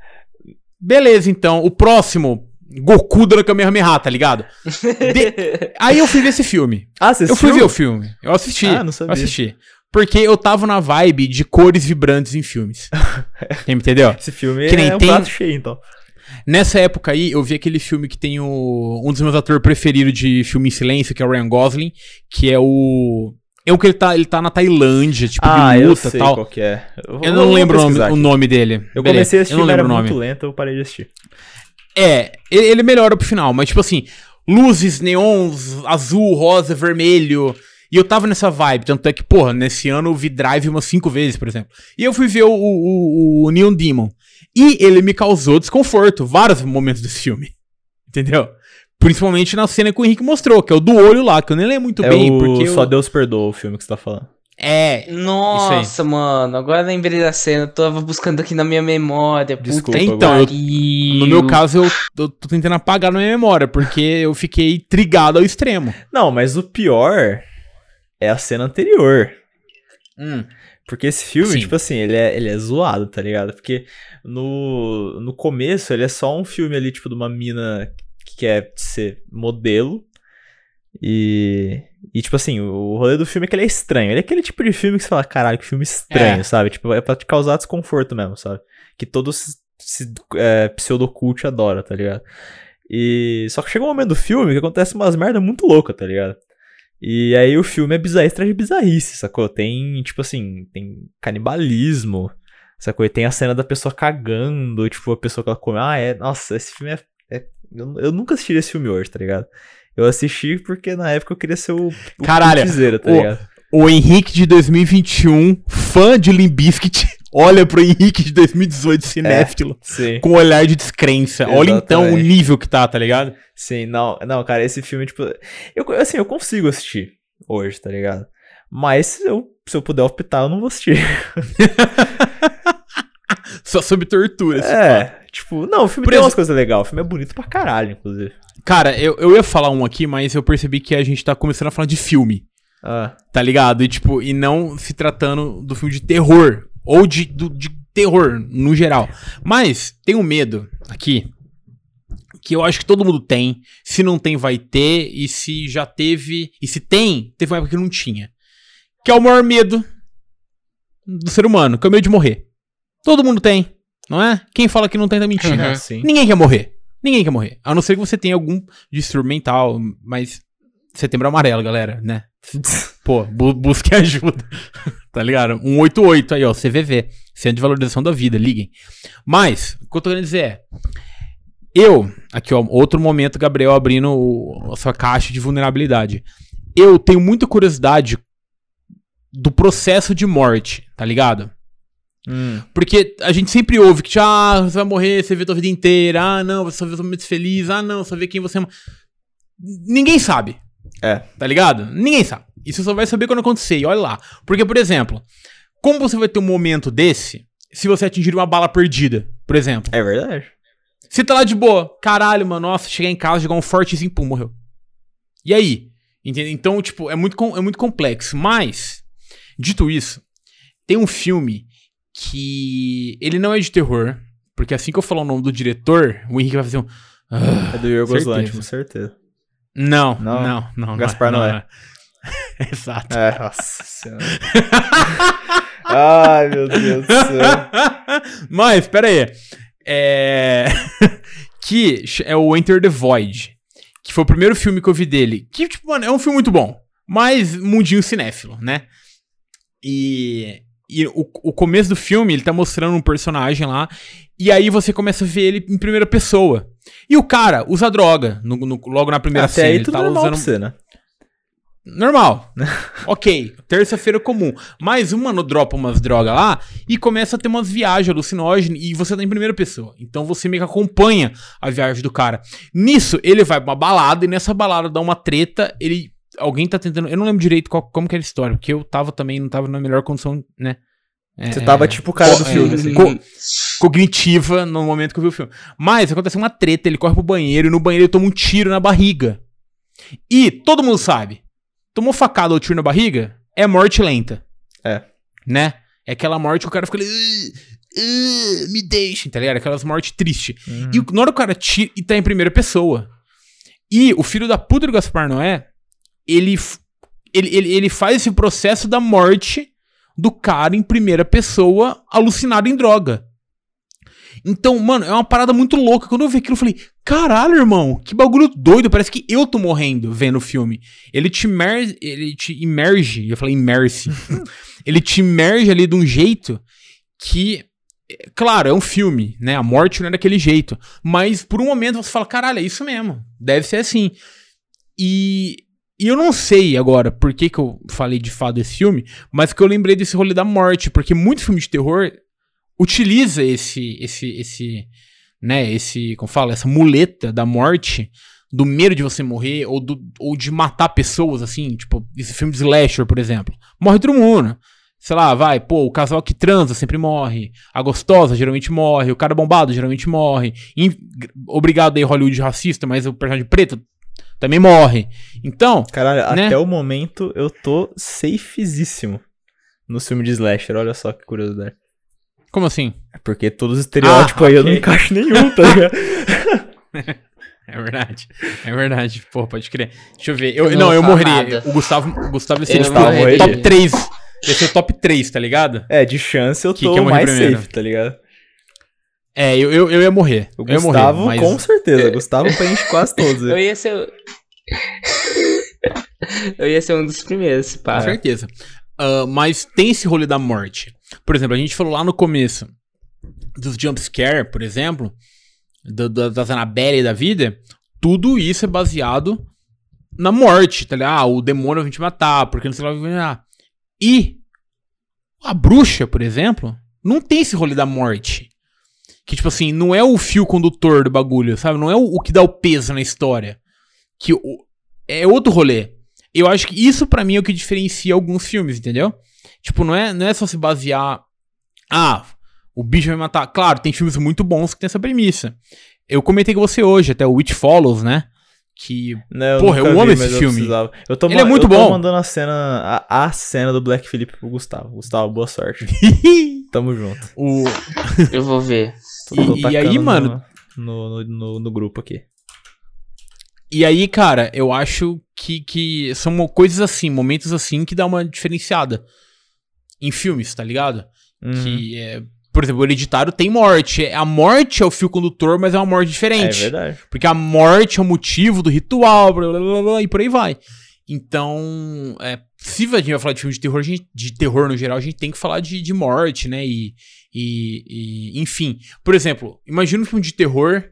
Beleza, então. O próximo. Goku dando Kamehameha, tá ligado? De- (laughs) Aí eu fui ver esse filme. Ah, você Eu fui ver o filme. Eu assisti. Ah, não sabia. Eu assisti. Porque eu tava na vibe de cores vibrantes em filmes. (laughs) Entendeu? Esse filme Que nem é um tem- prato cheio, então. Nessa época aí, eu vi aquele filme que tem o, um dos meus atores preferidos de filme em silêncio, que é o Ryan Gosling, que é o. É o que ele tá, ele tá na Tailândia, tipo, ah, de eu luta e tal. qual é. Eu vou não lembro o nome, o nome dele. Eu comecei a assistir, eu não mas era lembro o nome. muito lento, eu parei de assistir. É, ele, ele melhora pro final, mas tipo assim, luzes, neons, azul, rosa, vermelho. E eu tava nessa vibe, tanto é que, porra, nesse ano eu vi Drive umas cinco vezes, por exemplo. E eu fui ver o, o, o Neon Demon. E ele me causou desconforto, vários momentos desse filme. (laughs) Entendeu? Principalmente na cena que o Henrique mostrou, que é o do olho lá, que eu nem lembro muito é bem, o porque. eu- Só Deus Perdoa o filme que você tá falando. É. Nossa, mano, agora eu lembrei da cena, eu tava buscando aqui na minha memória. Desculpa, Então, eu-. No meu caso, eu, eu tô tentando apagar na minha memória, porque eu fiquei trigado ao extremo. Não, mas o pior é a cena anterior. Hum. Porque esse filme, Sim. tipo assim, ele é, ele é zoado, tá ligado? Porque no, no começo ele é só um filme ali, tipo, de uma mina que quer ser modelo. E, e tipo assim, o rolê do filme é que ele é estranho. Ele é aquele tipo de filme que você fala, caralho, que filme estranho, É. sabe? Tipo, é pra te causar desconforto mesmo, sabe? Que todo é, pseudocult adora, tá ligado? E só que chega um momento do filme que acontece umas merda muito louca, tá ligado? E aí o filme é bizarro, atrás de bizarrice, sacou? Tem, tipo assim, tem canibalismo, sacou? E tem a cena da pessoa cagando, tipo, a pessoa que ela come. Ah, é. Nossa, esse filme é. É- eu, eu nunca assisti esse filme hoje, tá ligado? Eu assisti porque na época eu queria ser o. o Caralho, tá o- ligado? O Henrique de 2021, fã de Limbiskit, (laughs) olha pro Henrique de 2018, cinéfilo, Sim. com um olhar de descrença. Olha então o Exatamente. nível que tá, tá ligado? Sim, não, não, cara, esse filme, tipo. Eu, assim, eu consigo assistir hoje, tá ligado? Mas eu, se eu puder optar, eu não vou assistir. (laughs) (laughs) Só sob tortura. É, tipo, não, o filme Por tem ex- umas coisas legais. O filme é bonito pra caralho, inclusive. Cara, eu, eu ia falar um aqui, mas eu percebi que a gente tá começando a falar de filme, Ah, tá ligado? E tipo, e não se tratando do filme de terror. Ou de, do- de terror, no geral. Mas, tenho medo aqui. Que eu acho que todo mundo tem. Se não tem, vai ter. E se já teve. E se tem, teve uma época que não tinha. Que é o maior medo do ser humano, que é o medo de morrer. Todo mundo tem, não é? Quem fala que não tem tá mentindo. Uhum. Ninguém quer morrer. Ninguém quer morrer. A não ser que você tenha algum distúrbio mental, mas setembro amarelo, galera, né? (laughs) Pô, bu busque ajuda. (laughs) tá ligado? 188 aí, ó, CVV. Centro de Valorização da Vida, liguem. Mas, o que eu tô querendo dizer é. Eu, aqui ó, outro momento, Gabriel abrindo o- a sua caixa de vulnerabilidade. Eu tenho muita curiosidade do processo de morte, tá ligado? Hum, Porque a gente sempre ouve que, ah, você vai morrer, você vê tua vida inteira, ah, não, você só vê os momentos felizes, ah, não, só vê quem você ama. Ninguém sabe. É. Tá ligado? Ninguém sabe. E você só vai saber quando acontecer, e olha lá. Porque, por exemplo, como você vai ter um momento desse se você atingir uma bala perdida, por exemplo? é verdade. Você tá lá de boa, caralho, mano, nossa, chegar em casa, jogar um fortezinho, pum, morreu. E aí? Entende? Então, tipo, é muito, é muito complexo. Mas, dito isso, tem um filme que ele não é de terror, porque assim que eu falar o nome do diretor, o Henrique vai fazer um... "Ah". É do Yorgos. Lanthimos, certeza. Não, Não? não, não. não, Gaspar não Noé. é. (laughs) Exato. É, nossa senhora. Ai, meu Deus do céu. (laughs) Mas, pera aí. É... (laughs) que é o Enter the Void. Que foi o primeiro filme que eu vi dele. Que, tipo, mano, é um filme muito bom. Mas mundinho cinéfilo, né? E, e o, o começo do filme, ele tá mostrando um personagem lá, e aí você começa a ver ele em primeira pessoa. E o cara usa droga no, no- logo na primeira Até cena. aí ele tudo tá normal usando. você, né? Normal. (laughs) ok. Terça-feira comum. Mas o mano dropa umas drogas lá e começa a ter umas viagens alucinógenas e você tá em primeira pessoa. Então você meio que acompanha a viagem do cara. Nisso, ele vai pra uma balada e nessa balada dá uma treta. Ele. Alguém tá tentando. Eu não lembro direito qual- como que era a história, porque eu tava também, não tava na melhor condição, né? É, Você tava tipo o cara do é, filme, assim. co- cognitiva no momento que eu vi o filme. Mas acontece uma treta, ele corre pro banheiro e no banheiro ele toma um tiro na barriga. E todo mundo sabe, tomou facada ou tiro na barriga, é morte lenta. É. Né? É aquela morte que o cara fica ali. "Ah, ah, me deixem, tá ligado? Aquelas mortes tristes. Uhum. E na hora o cara tira e tá em primeira pessoa. E o filho da puta do Gaspar Noé, ele, ele, ele, ele faz esse processo da morte do cara em primeira pessoa, alucinado em droga. Então, mano, é uma parada muito louca. Quando eu vi aquilo, eu falei, caralho, irmão, que bagulho doido. Parece que eu tô morrendo vendo o filme. Ele te, imer ele te imerge, eu falei imerse. (laughs) ele te imerge ali de um jeito que, é, claro, é um filme, né? A morte não é daquele jeito. Mas por um momento você fala, caralho, é isso mesmo. Deve ser assim. E, e eu não sei agora por que, que eu falei de fato desse filme, mas que eu lembrei desse rolê da morte, porque muito filme de terror utiliza esse, esse, esse, né, esse, como fala, essa muleta da morte, do medo de você morrer, ou, do, ou de matar pessoas, assim, tipo, esse filme de slasher, por exemplo. Morre todo mundo. Sei lá, vai, pô, o casal que transa sempre morre. A gostosa geralmente morre. O cara bombado geralmente morre. In- Obrigado aí, Hollywood racista, mas o personagem preto também morre. Então, Caralho, né? até o momento eu tô safezíssimo no filme de slasher. Olha só que curiosidade. como assim? É Porque todos os estereótipos Ah, aí eu não encaixo nenhum, tá ligado? (laughs) (laughs) É verdade. É verdade. Pô, pode crer. Deixa eu ver. Eu, Eu não não, eu morreria. nada. O Gustavo, o Gustavo ia ser Eu tipo, top 3. Ia ser top 3, tá ligado? É, de chance eu Que tô que eu mais primeiro? safe, tá ligado? É, eu, eu, eu ia morrer. O eu ia Gustavo, morrer, com certeza. Gustavo preenche quase todos. Eu ia ser. (laughs) eu ia ser um dos primeiros, pá. Com certeza. Ah, mas tem esse rolê da morte. Por exemplo, a gente falou lá no começo dos jumpscare, por exemplo, do- do- das Annabelle da vida. Tudo isso é baseado na morte, tá ligado? Ah, o demônio vai te matar, porque não sei lá vai. E a bruxa, por exemplo, não tem esse rolê da morte. Que, tipo assim, não é o fio condutor do bagulho, sabe? Não é o, o que dá o peso na história. Que o- é outro rolê. Eu acho que isso pra mim é o que diferencia alguns filmes, entendeu? Tipo, não é, não é só se basear. Ah, o bicho vai matar. Claro, tem filmes muito bons que tem essa premissa. Eu comentei com você hoje, até o Witch Follows, né? Que. Não, Porra, nunca eu amo vi, esse eu filme. precisava. Eu tô Ele é muito eu tô bom. mandando a cena, a, a cena do Black Phillip pro Gustavo. Gustavo, boa sorte. (laughs) Tamo junto. o, Eu vou ver. E- e aí, no- mano? No, no, no, grupo aqui. E aí, cara, eu acho que, que são coisas assim, momentos assim, que dá uma diferenciada em filmes, tá ligado? Uhum. Que é. Por exemplo, o Hereditário tem morte. A morte é o fio condutor, mas é uma morte É diferente. verdade. Porque a morte é o motivo do ritual, blá, blá, blá, blá, e por aí vai. Então, é, se a gente vai falar de filme de terror, gente- de terror no geral, a gente tem que falar de, de morte, né? E, e, e, enfim. Por exemplo, imagina um filme de terror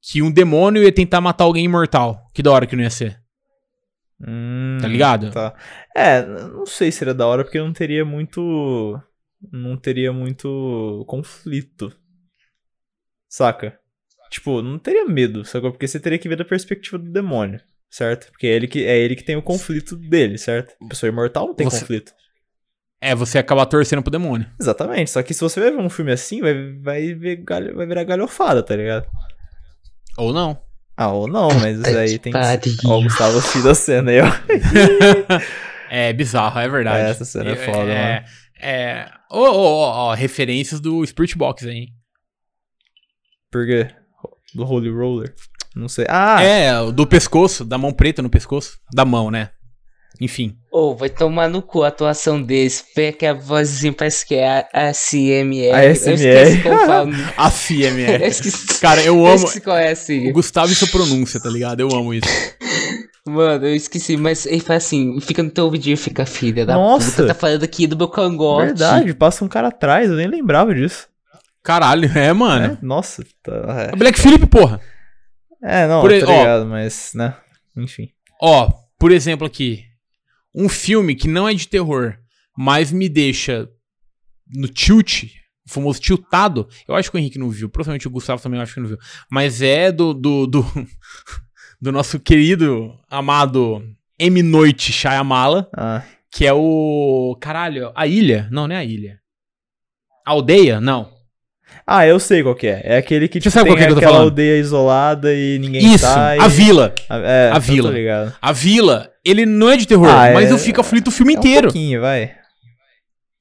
que um demônio ia tentar matar alguém imortal. Que da hora que não ia ser. Hum, Tá ligado? Tá. É, não sei se era da hora, porque não teria muito. Não teria muito conflito. Saca? Tipo, não teria medo, sacou? Porque você teria que ver da perspectiva do demônio, certo? Porque é ele que, é ele que tem o conflito dele, certo? A pessoa imortal não tem Você- conflito. É, você acaba torcendo pro demônio. Exatamente, só que se você vai ver um filme assim, vai, vai, ver galho, vai virar galhofada, tá ligado? Ou não. Ah, ou não, mas aí tem que. Ó, o Gustavo assistindo a cena aí, ó. (laughs) é bizarro, é verdade. É, essa cena é foda, é, mano. É. Ó, ó, ó, ó, referências do Spirit Box aí. hein? Por quê? Do Holy Roller? Não sei. Ah! É, do pescoço, da mão preta no pescoço. Da mão, né? Enfim. Ô, vai tomar no cu a atuação desse. Pega que a vozinha parece que é a, a CMR. A Eu SMR. esqueci como fala. (laughs) A Eu CMR. esqueci. Cara, eu Eu amo. esqueci qual é a sigla. O Gustavo e sua pronúncia, tá ligado? Eu amo isso. Mano, eu esqueci, mas ele faz assim, fica no teu ouvidinho fica, filha da Nossa. puta, tá falando aqui do meu cangote. Verdade, passa um cara atrás, eu nem lembrava disso. Caralho, (laughs) é, mano. É, Nossa, tá, É Black Phillip, porra. É. Não, Por tá aí, ó. ligado, mas, né, enfim. Ó, por exemplo aqui. Um filme que não é de terror, mas me deixa no tilt, o famoso tiltado. Eu acho que o Henrique não viu. Provavelmente o Gustavo também eu acho que não viu. Mas é do, do, do, (laughs) do nosso querido, amado M. Noite Shyamala, Ah, que é o... Caralho, a ilha? Não, não é a ilha. A aldeia? Não. Ah, eu sei qual que é. É aquele que Você tipo, sabe qual tem que é que eu tô aquela aldeia isolada e ninguém Isso, sai. a vila. É, a vila. A vila, ele não é de terror, Ah, mas é- eu fico aflito o filme É um inteiro. pouquinho, vai.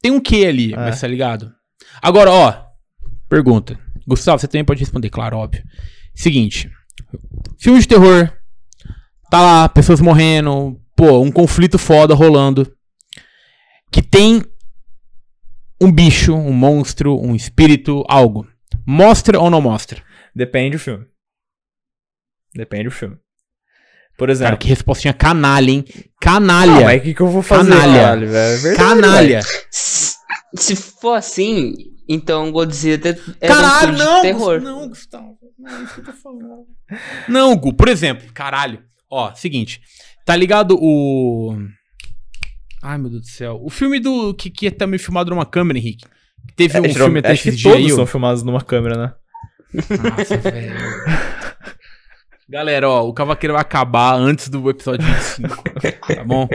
Tem um quê ali, É. mas tá ligado? Agora, ó, pergunta. Gustavo, você também pode responder, claro, óbvio. Seguinte, filme de terror, tá lá, pessoas morrendo, pô, um conflito foda rolando, que tem um bicho, um monstro, um espírito, algo. Mostra ou não mostra? Depende do filme. Depende do filme. Por Cara, exemplo. que respostinha canalha, hein? Ah, Canalha. mas o que, que eu vou fazer, Canalha. caralho, velho? É verdade, canalha. Se, se for assim, então Godzilla é Caralho, um filme não, de terror. Não, Gustavo. Não é isso que eu tô falando. Não, Gu, por exemplo, caralho. Ó, seguinte. Tá ligado o. Ai, meu Deus do céu. O filme do. Que, que é também filmado numa câmera, Henrique. Teve um É, filme até acho que esses dias aí. todos ó. são filmados numa câmera, né? Nossa, velho. Galera, ó, o Cavaqueiro vai acabar antes do episódio 25. Tá bom?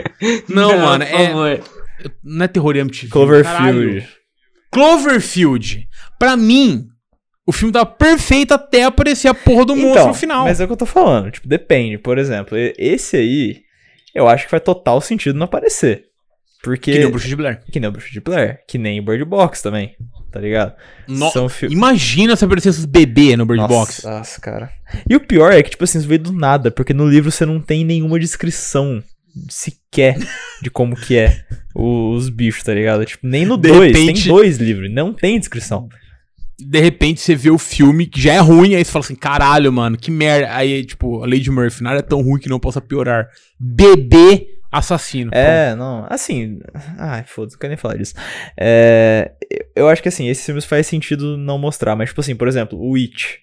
Não, mano, por é. favor. Não é terror MTV. Cloverfield. caralho. Cloverfield. Pra mim, o filme tá perfeito até aparecer a porra do monstro Então, no final. mas é o que eu tô falando. Tipo, depende. Por exemplo, esse aí, eu acho que faz total sentido não aparecer. Porque... Que nem o Bruxa de Blair. Que nem o Bruxa de Blair. Que nem o Bird Box também. Tá ligado? No- São fi- Imagina se aparecesse os bebês no Bird Nossa, Box. Nossa, cara. E o pior é que, tipo assim, isso veio do nada, porque no livro você não tem nenhuma descrição sequer de como que é os bichos, tá ligado? Tipo, nem no De 2, repente- tem dois livros, não tem descrição. De repente você vê o filme que já é ruim, aí você fala assim: caralho, mano, que merda. Aí, tipo, a Lady Murphy, nada é tão ruim que não possa piorar. Bebê assassino. É, não, assim, ai, foda-se, não quero nem falar disso. É, eu acho que, assim, esses filmes faz sentido não mostrar, mas, tipo assim, por exemplo, o It,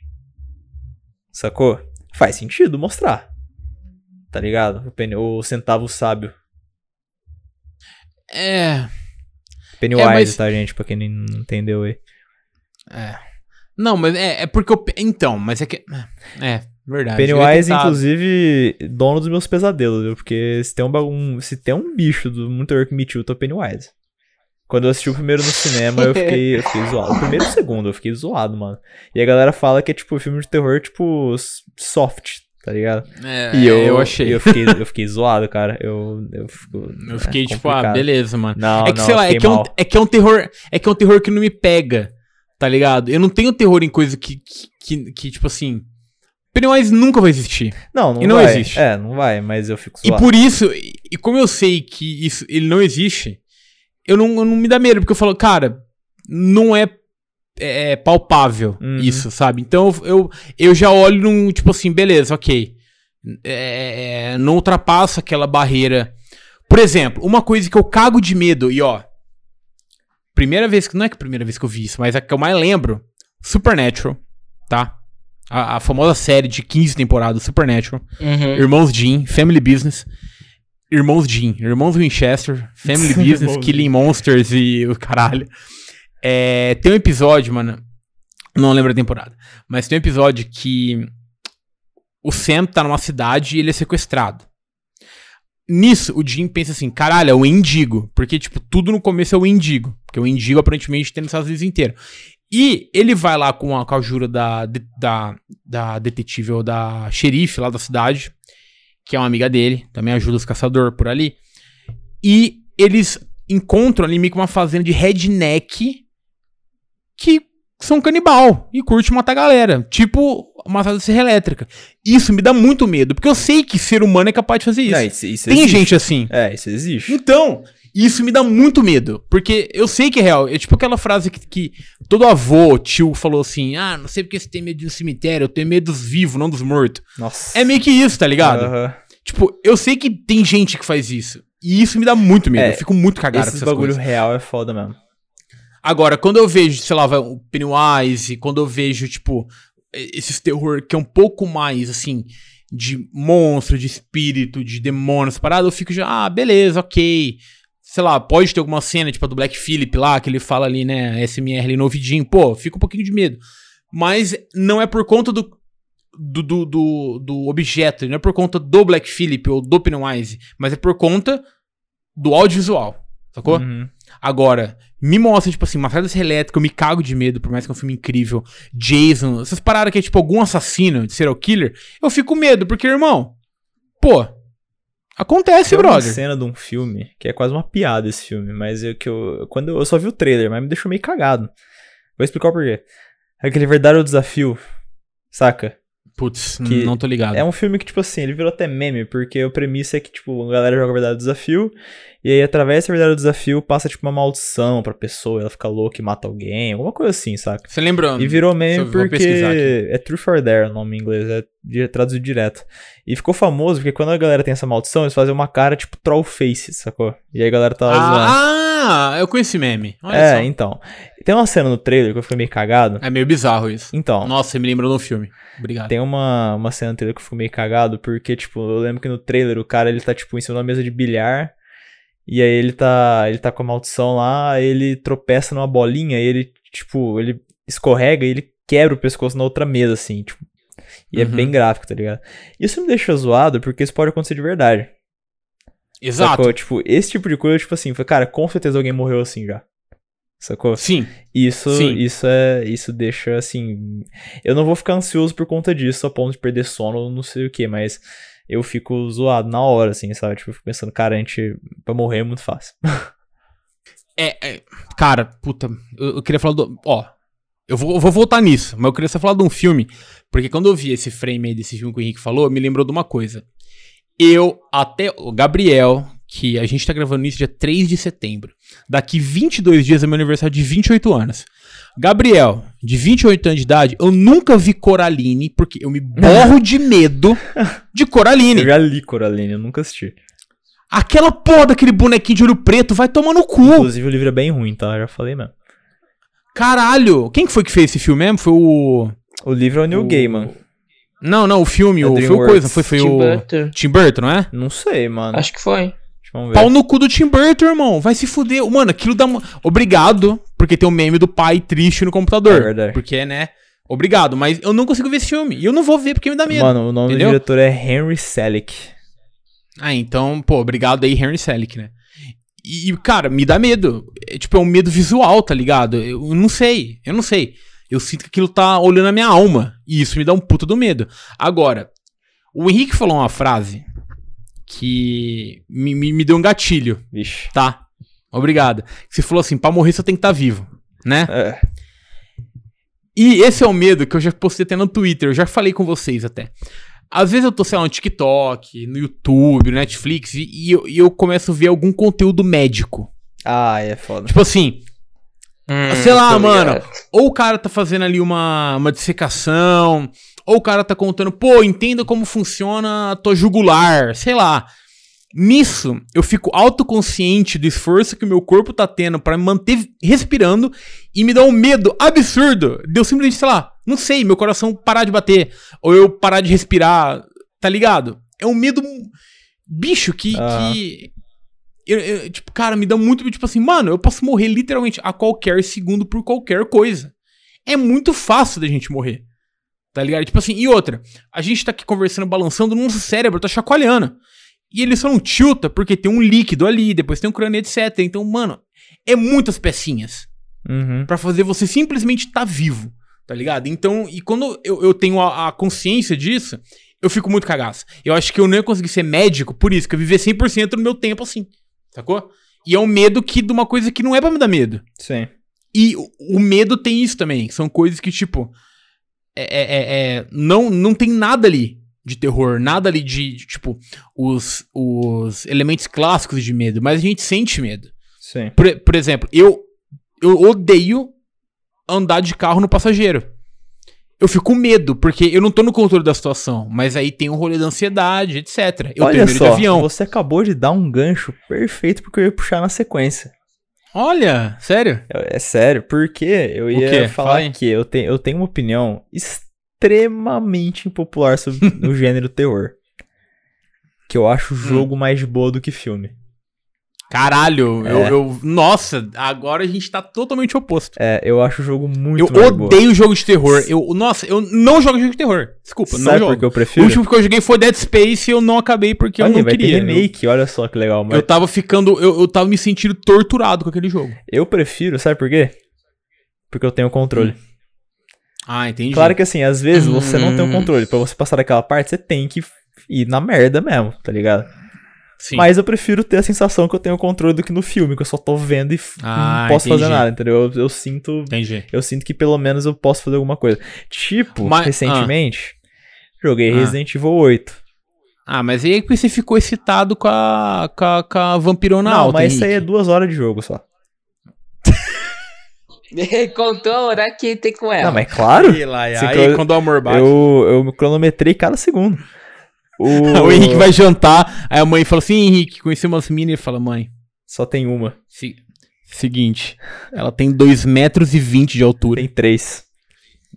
sacou? Faz sentido mostrar, tá ligado? O, Penny- o Centavo Sábio. É. Pennywise, mas- tá, gente? Pra quem não entendeu aí. É. Não, mas é, é porque eu. Então, mas é que. É, verdade. Pennywise, inclusive, dono dos meus pesadelos, viu? Porque se tem um, bagum... se tem um bicho do muito terror que me tilta, é o Pennywise. Quando eu assisti o primeiro no cinema, eu fiquei, eu fiquei zoado. O primeiro e o segundo, eu fiquei zoado, mano. E a galera fala que é, tipo, filme de terror, tipo, soft, tá ligado? É, E eu, eu achei. Eu fiquei, eu fiquei zoado, cara. Eu, eu, fico, Eu é fiquei tipo, ah, complicado. beleza, mano. Não, é que, não, sei lá, é que é, um, é que é um terror. É que é um terror que não me pega. Tá ligado? Eu não tenho terror em coisa que, que, que, que, tipo assim. Pennywise nunca vai existir. Não, não, e não vai. existe. É, não vai, mas eu fico E zoado. por isso, e, e como eu sei que isso, ele não existe, eu não, eu não me dá medo, porque eu falo, cara, não é, é palpável Uhum. isso, sabe? Então eu, eu, já olho num, tipo assim, beleza, ok. É, é, não ultrapassa aquela barreira. Por exemplo, uma coisa que eu cago de medo, e ó. Primeira vez que. Não é que a primeira vez que eu vi isso, mas é que eu mais lembro. Supernatural, tá? A, a famosa série de 15 temporadas, Supernatural. Uhum. Irmãos Jean, Family Business. Irmãos Jean, Irmãos Winchester, Family (laughs) Business, Killing Monsters e o caralho. É, tem um episódio, mano. Não lembro a temporada. Mas tem um episódio que o Sam tá numa cidade e ele é sequestrado. Nisso, o Jim pensa assim, caralho, é o Indigo. Porque, tipo, tudo no começo é o Indigo. Porque o Indigo, aparentemente, tem nos Estados Unidos inteiro. E ele vai lá com a, com a da, de- da, da detetive ou da xerife lá da cidade, que é uma amiga dele, também ajuda os caçadores por ali. E eles encontram ali meio que uma fazenda de redneck que são canibal e curte matar galera. Tipo matar serra elétrica. Isso me dá muito medo, porque eu sei que ser humano é capaz de fazer isso. Não, isso, isso Tem existe. gente assim. É, isso existe. Então, isso me dá muito medo. Porque eu sei que é real. É tipo aquela frase que, que todo avô, tio, falou assim: Ah, não sei porque você tem medo de um cemitério, eu tenho medo dos vivos, não dos mortos. Nossa. É meio que isso, tá ligado? Aham. Tipo, eu sei que tem gente que faz isso. E isso me dá muito medo. É, eu fico muito cagado com Esse essas bagulho coisas. real é foda mesmo. Agora, quando eu vejo, sei lá, o Pennywise, quando eu vejo, tipo, esses terror que é um pouco mais, assim, de monstro, de espírito, de demônios, parado, eu fico já, ah, beleza, ok. Sei lá, pode ter alguma cena, tipo a do Black Phillip lá, que ele fala ali, né, SMR ali no ouvidinho, pô, fica um pouquinho de medo. Mas não é por conta do, do, do, do, do objeto, não é por conta do Black Phillip ou do Pennywise, mas é por conta do audiovisual, sacou? Uhum. Agora, me mostra, tipo assim, Massacre da Serra Elétrica, eu me cago de medo, por mais que é um filme incrível. Jason, essas paradas que é tipo algum assassino de serial killer, eu fico com medo, porque, irmão, pô, acontece, Tem uma brother. cena de um filme que é quase uma piada esse filme, mas eu que eu quando eu, eu só vi o trailer, mas me deixou meio cagado. Vou explicar o porquê. Aquele verdadeiro desafio, saca? Putz, Que não tô ligado. É um filme que tipo assim, ele virou até meme, porque a premissa é que tipo, a galera joga o verdadeiro desafio e aí através desse verdadeiro desafio passa tipo uma maldição pra pessoa, ela fica louca e mata alguém, alguma coisa assim, saca? Você lembra? E virou meme porque é Truth or Dare o nome em inglês, é traduzido direto. E ficou famoso porque quando a galera tem essa maldição, eles fazem uma cara tipo troll face, sacou? E aí a galera tá zoando. Ah, eu conheci meme. Olha é, só. então. Tem uma cena no trailer que eu fiquei meio cagado. É meio bizarro isso. Então, Nossa, você me lembrou do filme. Obrigado. tem uma, uma cena no trailer que eu fico meio cagado, porque, tipo, eu lembro que no trailer o cara, ele tá, tipo, em cima de uma mesa de bilhar, e aí ele tá, ele tá com a maldição lá, ele tropeça numa bolinha, e ele, tipo, ele escorrega e ele quebra o pescoço na outra mesa, assim, tipo. E é Uhum. bem gráfico, tá ligado? Isso me deixa zoado, porque isso pode acontecer de verdade. Exato. Sacou? Tipo, esse tipo de coisa, tipo assim, foi, cara, com certeza alguém morreu assim já. Sacou? Sim. Isso, Sim. isso é, isso deixa assim, eu não vou ficar ansioso por conta disso, a ponto de perder sono, ou não sei o que, mas eu fico zoado na hora, assim, sabe? Tipo, eu fico pensando, cara, a gente pra morrer é muito fácil. (laughs) É, é, cara, puta, eu, eu queria falar do. Ó, eu vou, eu vou voltar nisso, mas eu queria só falar de um filme, porque quando eu vi esse frame aí desse filme que o Henrique falou, me lembrou de uma coisa. Eu, até. O Gabriel, que a gente tá gravando isso dia 3 de setembro. Daqui 22 dias é meu aniversário de 28 anos. Gabriel, de 28 anos de idade, eu nunca vi Coraline, porque eu me (laughs) borro de medo de Coraline. Eu já li Coraline, eu nunca assisti. Aquela porra daquele bonequinho de olho preto vai tomar no cu. Inclusive o livro é bem ruim, tá? Eu já falei mesmo. Caralho! Quem que foi que fez esse filme mesmo? Foi o. O livro é o Neil O- Gaiman. Não, não, o filme, É o, foi o coisa, foi, foi Tim o. Burton. Tim Burton, não é? Não sei, mano. Acho que foi. Vamos ver. Pau no cu do Tim Burton, irmão. Vai se fuder. Mano, aquilo dá. Obrigado, porque tem um meme do pai triste no computador. É verdade. Porque, né? Obrigado, mas eu não consigo ver esse filme. E eu não vou ver porque me dá medo. Mano, o nome entendeu? do diretor é Henry Selick. Ah, então, pô, obrigado aí, Henry Selick, né? E, e, cara, me dá medo. É, tipo, é um medo visual, tá ligado? Eu não sei, eu não sei. Eu sinto que aquilo tá olhando a minha alma. E isso me dá um puta do medo. Agora, o Henrique falou uma frase que me, me, me deu um gatilho, Vixe. tá? Obrigado. Você falou assim, pra morrer você tem que estar vivo, né? É. E esse é o medo que eu já postei até no Twitter, eu já falei com vocês até. Às vezes eu tô, sei lá, no TikTok, no YouTube, no Netflix, e, e eu, e eu começo a ver algum conteúdo médico. Ah, é foda. Tipo assim, Hum, sei lá, mano. ligado. ou o cara tá fazendo ali uma, uma dissecação, ou o cara tá contando, pô, entenda como funciona a tua jugular, sei lá. Nisso, eu fico autoconsciente do esforço que o meu corpo tá tendo pra me manter respirando e me dá um medo absurdo de eu simplesmente, sei lá, não sei, meu coração parar de bater, ou eu parar de respirar, tá ligado? É um medo bicho que. Ah. que eu- eu, tipo, cara, me dá muito, tipo assim, mano, eu posso morrer literalmente a qualquer segundo por qualquer coisa. É muito fácil da gente morrer. Tá ligado? Tipo assim, e outra, a gente tá aqui conversando, balançando, nosso cérebro tá chacoalhando. E ele só não tilta porque tem um líquido ali, depois tem um crânio, etc. Então, mano, é muitas pecinhas Uhum. Pra fazer você simplesmente estar vivo, tá ligado? Então, e quando eu, eu tenho a, a consciência disso, eu fico muito cagaço. Eu acho que eu não ia conseguir ser médico por isso, que eu viver 100% do meu tempo assim, sacou? E é um medo que de uma coisa que não é pra me dar medo. Sim. E o, o medo tem isso também. São coisas que, tipo. É, é- é- é- não, não tem nada ali de terror, nada ali de, de, tipo, os, os elementos clássicos de medo, mas a gente sente medo. Sim. Por, por exemplo, eu, eu odeio andar de carro no passageiro. Eu fico com medo, porque eu não tô no controle da situação. Mas aí tem o rolê da ansiedade, etc. Eu Olha tenho medo só, de avião. você acabou de dar um gancho perfeito porque eu ia puxar na sequência. Olha, sério? É, é sério, porque eu ia? Fala falar aí. que eu, tenho eu tenho uma opinião extremamente impopular sobre (laughs) o gênero terror. Que eu Hum. acho o jogo mais de boa do que filme. Caralho, eu, É. eu- Nossa, agora a gente tá totalmente oposto. É, eu acho o jogo muito eu de boa. odeio jogo de terror. Eu, nossa, eu não jogo jogo de terror. Desculpa, não Sabe jogo. por que eu O prefiro? último que eu joguei foi Dead Space e eu não acabei porque Olha, eu não vai queria. ter remake, olha só que legal. Eu, Mas eu tava ficando. Eu, eu tava me sentindo torturado com aquele jogo. eu prefiro, sabe por quê? Porque eu tenho controle. Ah, entendi. Claro que assim, às vezes você não tem o Hum. controle. Pra você passar daquela parte, você tem que ir na merda mesmo, tá ligado? Sim. Mas eu prefiro ter a sensação que eu tenho controle do que no filme, que eu só tô vendo e Ah, não posso fazer entendi. nada, entendeu? Eu, eu sinto. Entendi. Eu sinto que pelo menos eu posso fazer alguma coisa. Tipo, Mas- recentemente, joguei Ah. Resident Evil 8. Ah, mas aí é que você ficou excitado com a, com a, com a vampirona não, alta, mas isso aí é duas horas de jogo só. (laughs) Contou a hora que tem com ela. Não, mas claro. Aí, lá, aí, Sincro- quando o amor bate. Eu, eu me cronometrei cada segundo. O, (laughs) O Henrique vai jantar, aí a mãe fala assim, Henrique, conheci umas minas, ele fala, mãe, Só tem uma. se- seguinte, ela tem 2 metros e 20 de altura Tem três.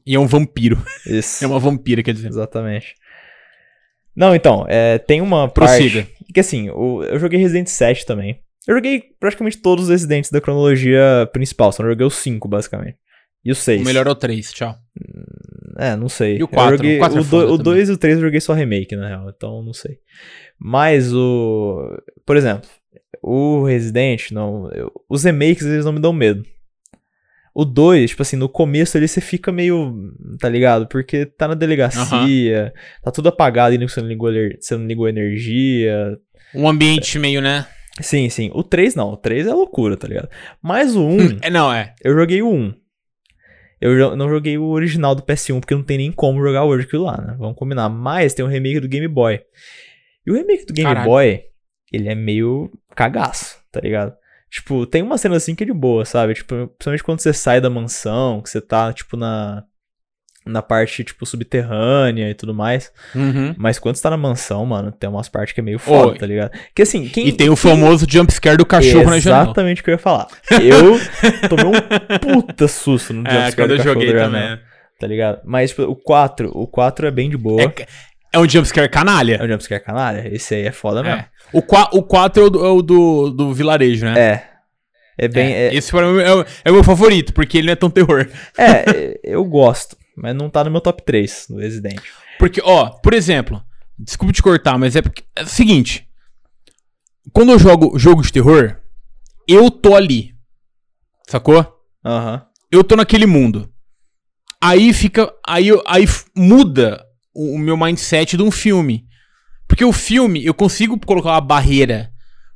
e é um vampiro. Isso. (laughs) É uma vampira, quer dizer. Exatamente. Não, então, é, tem uma Prossiga. parte... Que assim, o- eu joguei Resident 7 também. Eu joguei praticamente todos os Residentes da cronologia principal, só não joguei os 5, basicamente. E o 6. O melhor é o 3, tchau. É, não sei. E o quatro? Eu joguei, O quatro é o foda também. 2 e o 3 eu joguei só remake, na real, então não sei. Mas o... Por exemplo, o Resident, não... eu- os remakes, eles não me dão medo. O 2, tipo assim, no começo ali você fica meio, tá ligado? Porque tá na delegacia, tá tudo apagado ainda que você não ligou, você não ligou energia. Um ambiente meio, né? Sim, sim. O 3 não, o 3 é loucura, tá ligado? Mas o 1, (laughs) É, não, é. eu joguei o 1. Eu não joguei o original do PS1, porque não tem nem como jogar hoje aquilo lá, né? Vamos combinar. Mas tem o remake do Game Boy. E o remake do Game Caralho. Boy, ele é meio cagaço, tá ligado? Tipo, tem uma cena assim que é de boa, sabe? Tipo, principalmente quando você sai da mansão, que você tá, tipo, na, na parte, tipo, subterrânea e tudo mais. Uhum. Mas quando você tá na mansão, mano, tem umas partes que é meio foda, Oi. tá ligado? Que assim, quem... E tem o famoso jumpscare do cachorro na janela. Exatamente o que eu ia falar. Eu tomei um puta susto no (laughs) É, jumpscare quando do eu cachorro joguei também. janela, Tá ligado? Mas tipo, o 4, o 4 é bem de boa. É, é um jumpscare canalha. É o jumpscare canalha? Esse aí é foda mesmo. É. O, qua- o 4 é o do, é o do, do vilarejo, né? É. É bem. É, É, Esse pra mim é, o- é o meu favorito, porque ele não é tão terror. é, (laughs) eu gosto, mas não tá no meu top 3 do Resident. Porque, ó, por exemplo, desculpa te cortar, mas é porque. É o seguinte. Quando eu jogo jogo de terror, eu tô ali. Sacou? Aham. Eu tô naquele mundo. Aí fica. Aí, aí muda o, o meu mindset de um filme. Porque o filme, eu consigo colocar uma barreira.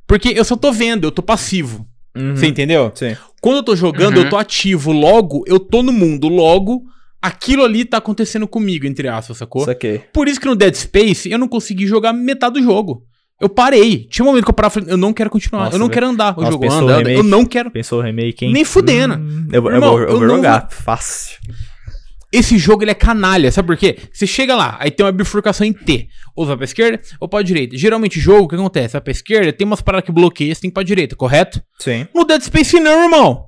Porque eu só tô vendo, eu tô passivo. Uhum. Você entendeu? Sim. Quando eu tô jogando, Uhum. eu tô ativo. Logo, eu tô no mundo. Logo, aquilo ali tá acontecendo comigo, entre aspas, sacou? Saquei. Por isso que no Dead Space eu não consegui jogar metade do jogo. Eu parei. Tinha um momento que eu parava e falei, eu não quero continuar. Nossa, eu não quero andar. O jogo anda, anda. Eu não quero. Pensou o remake, hein? Nem fudendo. Hum, eu, vou- eu Irmão, vou, eu eu vou jogar. Fácil. Esse jogo ele é canalha, sabe por quê? Você chega lá, aí tem uma bifurcação em T. Ou vai pra esquerda ou pra direita. Geralmente, jogo, o que acontece? Vai pra esquerda, tem umas paradas que bloqueiam, você tem que ir pra direita, correto? Sim. No Dead Space não, irmão.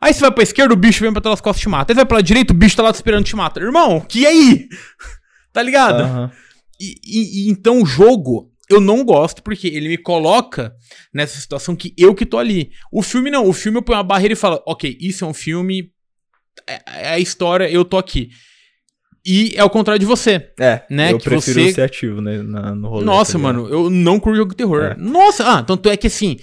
Aí você vai pra esquerda, o bicho vem pra das costas e te mata. Aí você vai pra direita, o bicho tá lá te esperando e te mata. Irmão, que aí? (laughs) tá ligado? Aham. E, e- e então o jogo eu não gosto porque ele me coloca nessa situação que eu que tô ali. O filme não, o filme eu ponho uma barreira e falo, ok, isso é um filme, é, é a história, eu tô aqui. E é o contrário de você. É, Né, eu que prefiro você- ser ativo né, na- no rolê. Nossa, tá mano, eu não curto jogo de terror. É. Nossa, ah, tanto é que assim,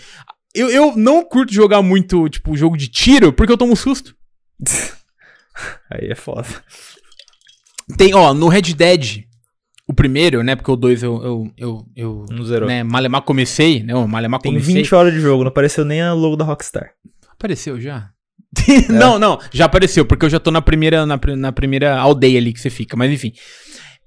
eu, eu não curto jogar muito, tipo, jogo de tiro porque eu tomo susto. (laughs) Aí é foda. Tem, ó, no Red Dead, o primeiro, né, porque o dois eu, eu, eu, eu Não zerou. né, malemar comecei, né, malemar Tem comecei. 20 horas de jogo, não apareceu nem a logo da Rockstar. Apareceu já? (laughs) não, não, já apareceu, porque eu já tô na primeira, na, na primeira aldeia ali que você fica, mas enfim.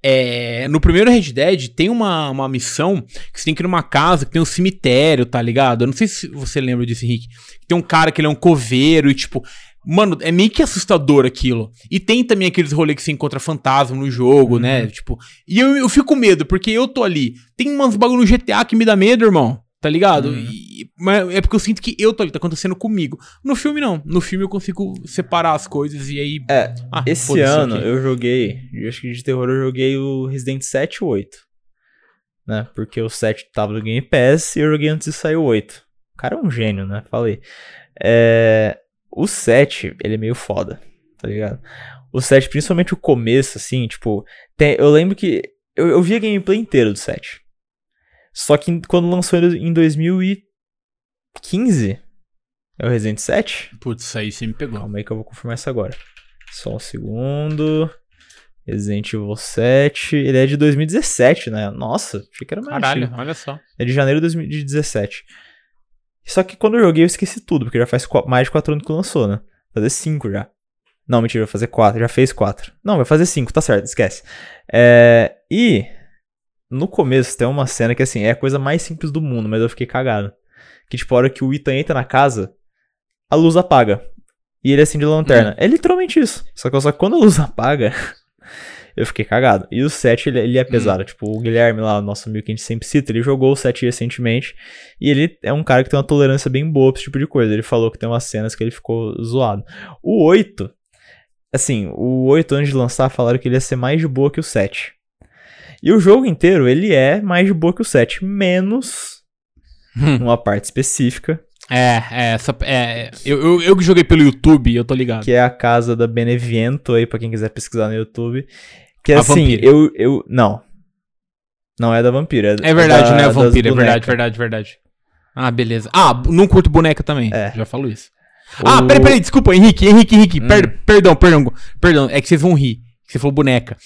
É, no primeiro Red Dead tem uma, uma missão que você tem que ir numa casa que tem um cemitério, tá ligado? Eu não sei se você lembra disso, Henrique. Tem um cara que ele é um coveiro e, tipo, Mano, é meio que assustador aquilo. E tem também aqueles rolês que você encontra fantasma no jogo, né? Uhum. Tipo. E eu, eu fico com medo, porque eu tô ali. Tem umas bagulho no GTA que me dá medo, irmão. Tá ligado? Uhum. E- mas é porque eu sinto que eu tô ali, tá acontecendo comigo. No filme, não. No filme eu consigo separar as coisas e aí. É, Ah, Esse ano eu joguei, eu acho que de terror eu joguei o Resident 7 e o 8. Né? Porque o 7 tava no Game Pass e eu joguei antes de sair o 8. O cara é um gênio, né? Falei. É, o 7, ele é meio foda, tá ligado? O 7, principalmente o começo, assim, tipo. tem- eu lembro que. Eu, eu vi a gameplay inteira do 7. Só que quando lançou em 2015. É o Resident 7? Putz, aí você me pegou. Calma aí que eu vou confirmar isso agora. Só um segundo. Resident Evil 7. Ele é de 2017, né? Nossa, achei que era mais Caralho, antigo. olha só. É de janeiro de 2017. Só que quando eu joguei eu esqueci tudo, porque já faz mais de 4 anos que lançou, né? Fazer 5 já. Não, mentira, vai fazer 4. Já fez 4. Não, vai fazer 5, tá certo, esquece. É, E no começo tem uma cena que assim, é a coisa mais simples do mundo, mas eu fiquei cagado. Que tipo, a hora que o Ethan entra na casa, a luz apaga. E ele acende a lanterna. É literalmente isso. Só que, só que quando a luz (laughs) apaga, eu fiquei cagado. E o 7, ele, ele é pesado. Tipo, o Guilherme lá, nosso amigo que a gente sempre cita, ele jogou o 7 recentemente. E ele é um cara que tem uma tolerância bem boa pra esse tipo de coisa. Ele falou que tem umas cenas que ele ficou zoado. O 8, assim, o 8 antes de lançar falaram que ele ia ser mais de boa que o 7. E o jogo inteiro, ele é mais de boa que o 7, menos Hum. numa parte específica, É, é, essa. É, eu, eu, eu que joguei pelo YouTube, eu tô ligado. que é a casa da Benevento aí, pra quem quiser pesquisar no YouTube. Que A assim, vampira. eu, eu. Não. Não é da vampira. É verdade, da- né? das Vampiro, é verdade, verdade, verdade. Ah, beleza. Ah, não curto boneca também. É. Já falo isso. Ah, peraí, peraí, desculpa, Henrique, Henrique, Henrique. Hum. per- perdão, perdão, perdão. É que vocês vão rir. que Você falou boneca.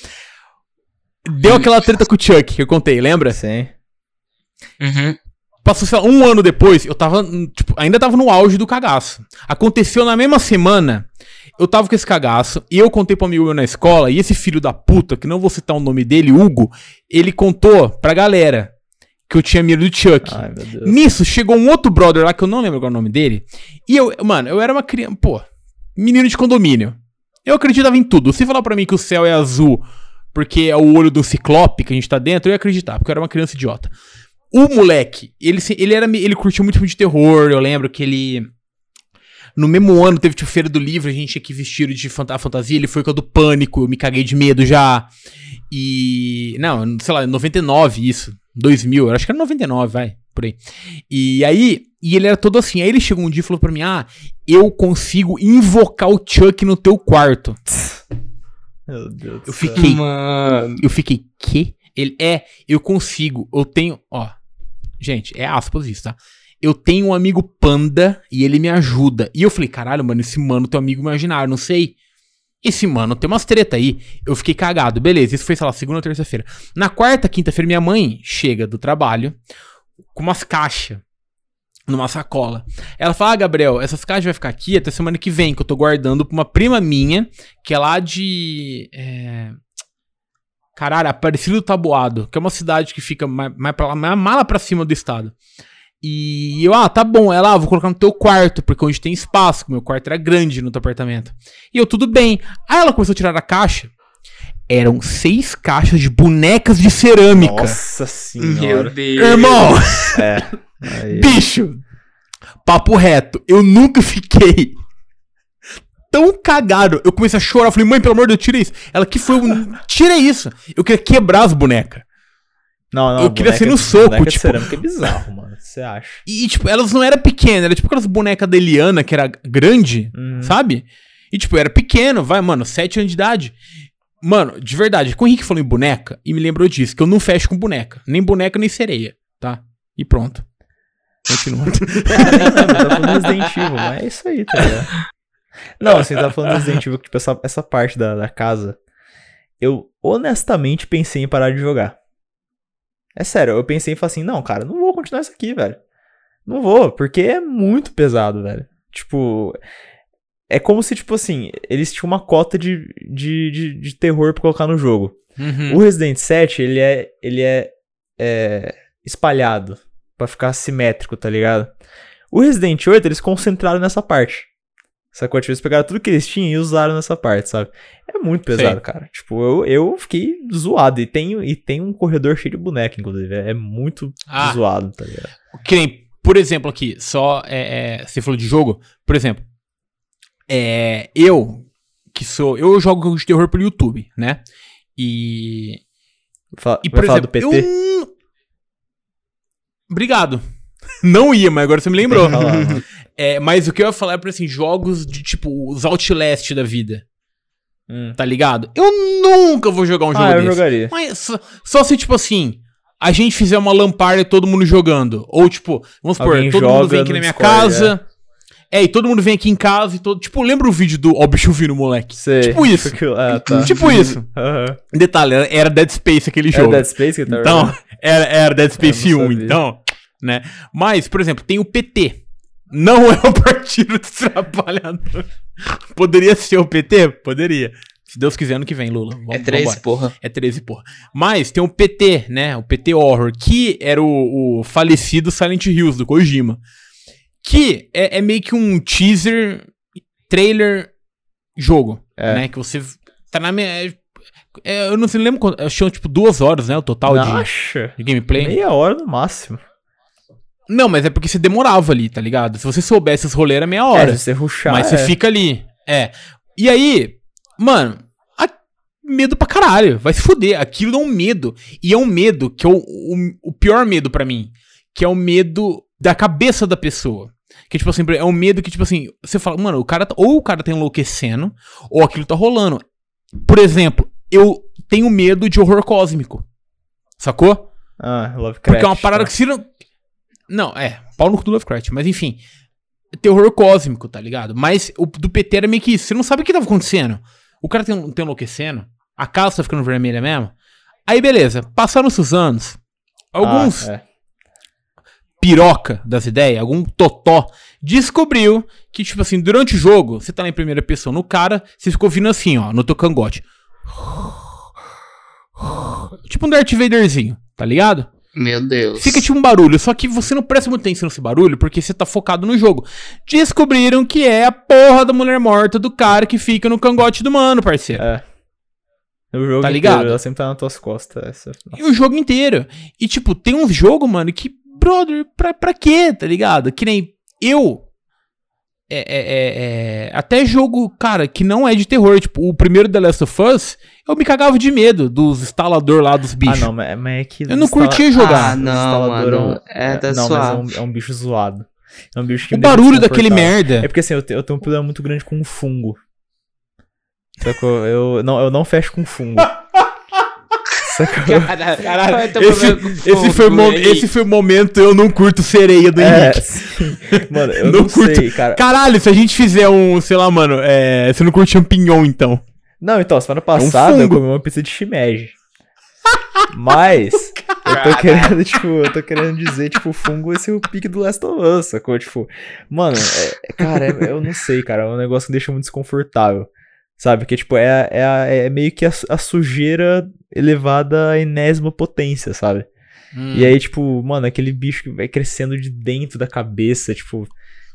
Deu aquela treta com o Chuck que eu contei, lembra? Sim. Uhum. Passou, sei lá, um ano depois, eu tava, tipo, ainda tava no auge do cagaço. Aconteceu na mesma semana, eu tava com esse cagaço, e eu contei pro amigo meu na escola, e esse filho da puta, que não vou citar o nome dele, Hugo, ele contou pra galera que eu tinha medo do Chuck. Ai, meu Deus. Nisso, chegou um outro brother lá, que eu não lembro qual é o nome dele, e eu, mano, eu era uma criança, pô, menino de condomínio. Eu acreditava em tudo. Se falar pra mim que o céu é azul porque é o olho do ciclope que a gente tá dentro, eu ia acreditar, porque eu era uma criança idiota. O moleque, ele, ele era ele curtiu muito filme de terror, eu lembro que ele no mesmo ano teve tipo feira do livro, a gente tinha que vestir de fanta- fantasia, ele foi com a do pânico, eu me caguei de medo já. E não, sei lá, 99 isso, 2000, eu acho que era 99, vai, por aí. E aí, e ele era todo assim. Aí ele chegou um dia e falou pra mim: "Ah, eu consigo invocar o Chuck no teu quarto". (laughs) Meu Deus. do Eu céu. fiquei Mano. eu fiquei, que? Ele é, eu consigo, eu tenho, ó. Gente, é aspas isso, tá? Eu tenho um amigo panda e ele me ajuda. E eu falei, caralho, mano, esse mano tem um amigo imaginário, não sei. Esse mano tem umas treta aí. Eu fiquei cagado. Beleza, isso foi, sei lá, segunda ou terça-feira. Na quarta, quinta-feira, minha mãe chega do trabalho com umas caixas numa sacola. Ela fala: Ah, Gabriel, essas caixas vai ficar aqui até semana que vem, que eu tô guardando pra uma prima minha, que é lá de. É... Caralho, Aparecido do Taboado, que é uma cidade que fica mais, mais pra lá, mais mala pra cima do estado. E eu, ah, tá bom, ela, ah, vou colocar no teu quarto, porque onde tem espaço, que meu quarto era grande no teu apartamento. E eu, tudo bem. Aí ela começou a tirar a caixa. Eram seis caixas de bonecas de cerâmica. Nossa Meu senhora. Deus. Irmão, É. (laughs) Aí. bicho, papo reto, eu nunca fiquei tão cagado. Eu comecei a chorar, eu falei, mãe, pelo amor de Deus, tira isso. Ela, que foi um... Tira isso. Eu queria quebrar as bonecas. Não, não. Eu queria ser no soco, tipo- cerâmica é bizarro, mano. Você acha? E, tipo, elas não eram pequenas, era tipo aquelas bonecas da Eliana, que era grande, Uhum. sabe? E, tipo, eu era pequeno, vai, mano, 7 anos de idade. Mano, de verdade, quando o Henrique falou em boneca, e me lembrou disso, que eu não fecho com boneca. Nem boneca, nem sereia, tá? E pronto. Continua. Nem (laughs) lembro, tá falando Resident Evil, mas é isso aí, tá ligado? Não, assim, tá falando Resident Evil, que, tipo, essa, essa parte da, da casa, eu honestamente pensei em parar de jogar. É sério, eu pensei em falar assim, não, cara, não vou continuar isso aqui, velho. Não vou, porque é muito pesado, velho. Tipo, é como se, tipo assim, eles tinham uma cota de, de, de, de terror pra colocar no jogo. Uhum. O Resident 7, ele é, ele é, é espalhado pra ficar simétrico, tá ligado? O Resident 8, eles concentraram nessa parte. Sacou? Tipo, eles pegaram tudo que eles tinham e usaram nessa parte, sabe? É muito pesado, Sei. cara. Tipo, eu, eu fiquei zoado. E tem, e tem um corredor cheio de boneca, inclusive. É, é muito Ah. zoado, tá ligado? Que nem, por exemplo, aqui, só. É, é, você falou de jogo, por exemplo. É, eu, que sou. Eu jogo jogos de terror pelo YouTube, né? E. Fala, E, por exemplo, do PT? eu. Obrigado. (laughs) Não ia, mas agora você me lembrou. Né? (laughs) É, mas o que eu ia falar é pra assim, jogos de tipo os Outlast da vida, Hum. tá ligado? Eu nunca vou jogar um jogo Ah, eu desse. jogaria. Mas só, só se, tipo assim, a gente fizer uma lamparda e todo mundo jogando. Ou, tipo, vamos supor, Alguém todo mundo vem aqui na minha Discord, casa. É. e todo mundo vem aqui em casa e todo. Tipo, lembra o vídeo do Ó, bicho vindo, moleque? Sei. Tipo isso. (laughs) Ah, tá. Tipo isso. (laughs) Aham. Detalhe, era- era Dead Space aquele Era jogo. Dead Space que tá Então, (laughs) era, era Dead Space Eu não 1, sabia. então, né? Mas, por exemplo, tem o PT. Não é o Partido dos Trabalhadores. Poderia ser o PT? Poderia. Se Deus quiser, ano que vem, Lula. Vamos, É três, vambora. porra. É 13, porra. Mas tem o PT, né? O PT Horror, que era o, o falecido Silent Hills do Kojima. Que é, é meio que um teaser, trailer, jogo. É. Né? Que você tá na minha. é- eu não sei, lembro quanto. Acho que tinha, tipo duas horas, né? O total de, de gameplay. Meia hora no máximo. Não, mas é porque você demorava ali, tá ligado? Se você soubesse os rolês, era meia hora. É, se você ruxar, mas é. você fica ali. É. E aí, mano, a- medo pra caralho. Vai se fuder. Aquilo é um medo. E é um medo que é o, o, o pior medo pra mim. Que é o medo da cabeça da pessoa. Que, tipo assim, é um medo que, tipo assim, você fala, mano, o cara. tá- Ou o cara tá enlouquecendo, ou aquilo tá rolando. Por exemplo, eu tenho medo de horror cósmico. Sacou? Ah, Lovecraft. Porque é uma parada tá. que se não. Não, é, pau no cu do Lovecraft, mas enfim. Terror cósmico, tá ligado? Mas o do PT era meio que isso. Você não sabe o que tava acontecendo. O cara tem, tem enlouquecendo, a casa tá ficando vermelha mesmo. Aí beleza, passaram-se os anos. Alguns Ah, é. Piroca das ideias, algum totó, descobriu que, tipo assim, durante o jogo, você tá lá em primeira pessoa no cara, você ficou ouvindo assim, ó, no teu cangote. Tipo um Darth Vaderzinho, tá ligado? Meu Deus. Fica tipo um barulho, só que você não presta muita atenção nesse barulho porque você tá focado no jogo. Descobriram que é a porra da mulher morta do cara que fica no cangote do mano, parceiro. É. O jogo Tá inteiro, ligado? ela sempre tá nas tuas costas. Essa. E o jogo inteiro. E, tipo, tem uns jogos, mano, que, brother, pra, pra quê, tá ligado? Que nem eu. É, é, é, é, até jogo, cara, que não é de terror. Tipo, o primeiro The Last of Us, eu me cagava de medo dos instalador lá dos Ah, bichos. não, mas, mas é que. Eu não instala- curtia jogar. Ah, não, instalador é mano. É da Não, suave. mas é um, é um bicho zoado. É um bicho que o barulho daquele merda. É porque assim, eu, te- eu tenho um problema muito grande com fungo. Sacou? Eu não, eu não fecho com fungo. (laughs) Sacou? (laughs) Caralho, ter esse, esse, foi o esse foi o momento eu não curto sereia do É, Henrique. Mano, eu (laughs) Não não, curto. sei, cara. Caralho, se a gente fizer um, sei lá, mano, é, você não curte champignon, então. Não, então, semana passada eu É um fungo. comi uma pizza de shimeji. Mas, (laughs) eu tô querendo, tipo, eu tô querendo dizer, tipo, fungo esse é o pique do Last of Us, sacou? Tipo, mano, é- cara, é- eu não sei, cara, é um negócio que me deixa muito desconfortável. Sabe? Que, tipo, é, é, é meio que a, a sujeira elevada à enésima potência, sabe? Hum. E aí, tipo, mano, aquele bicho que vai crescendo de dentro da cabeça, tipo.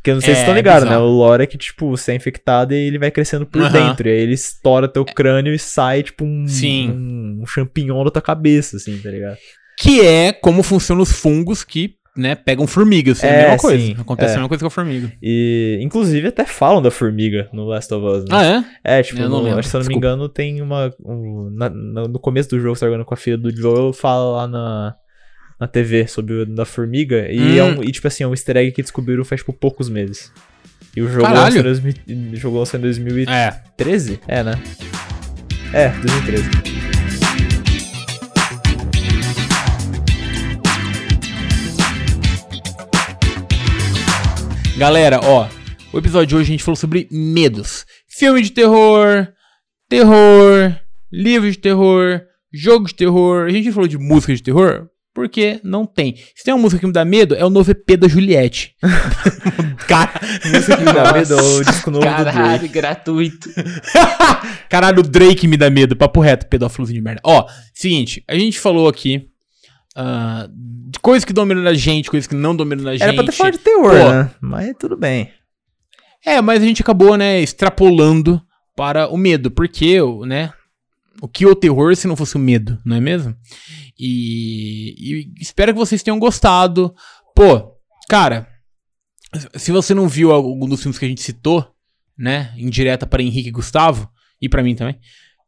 Que eu não sei É, se vocês estão ligados, né? bizarro. O lore é que, tipo, você é infectado e ele vai crescendo por dentro. E aí ele estoura teu crânio e sai, tipo, um, Sim. um, um champignon da tua cabeça, assim, tá ligado? Que é como funcionam os fungos que, né, pegam formigas. É, a É, mesma coisa. sim, Acontece é. a mesma coisa com a formiga. E, inclusive, até falam da formiga no Last of Us, né? Ah, é? É, tipo, Eu não no- acho se eu não me engano, tem uma. um- na- no começo do jogo, você tá jogando com a filha do Joel, fala lá na, na TV sobre o da formiga. E, é Hum. um, e, tipo assim, é um easter egg que descobriram faz, tipo, poucos meses. E o jogo Caralho. lançou em, 2000 o jogo lançou em 2013? É. É, né? É, 2013. Galera, ó, o episódio de hoje a gente falou sobre medos. Filme de terror, terror, livro de terror, jogo de terror. A gente falou de música de terror porque não tem. Se tem uma música que me dá medo, é o novo EP da Juliette. (laughs) Cara, Música que me dá medo é o disco novo do Drake. Caralho, gratuito. (laughs) Caralho, o Drake me dá medo. Papo reto, pedófilozinho de merda. Ó, seguinte, a gente falou aqui de coisas que dominam a gente, coisas que não dominam a gente. Era pra ter falado de terror, Pô. né? Mas tudo bem. É, mas a gente acabou, né, extrapolando para o medo, porque, né, o que é o terror se não fosse o medo, não é mesmo? E, e espero que vocês tenham gostado. Pô, cara, se você não viu algum dos filmes que a gente citou, né, em direta para Henrique e Gustavo, e para mim também,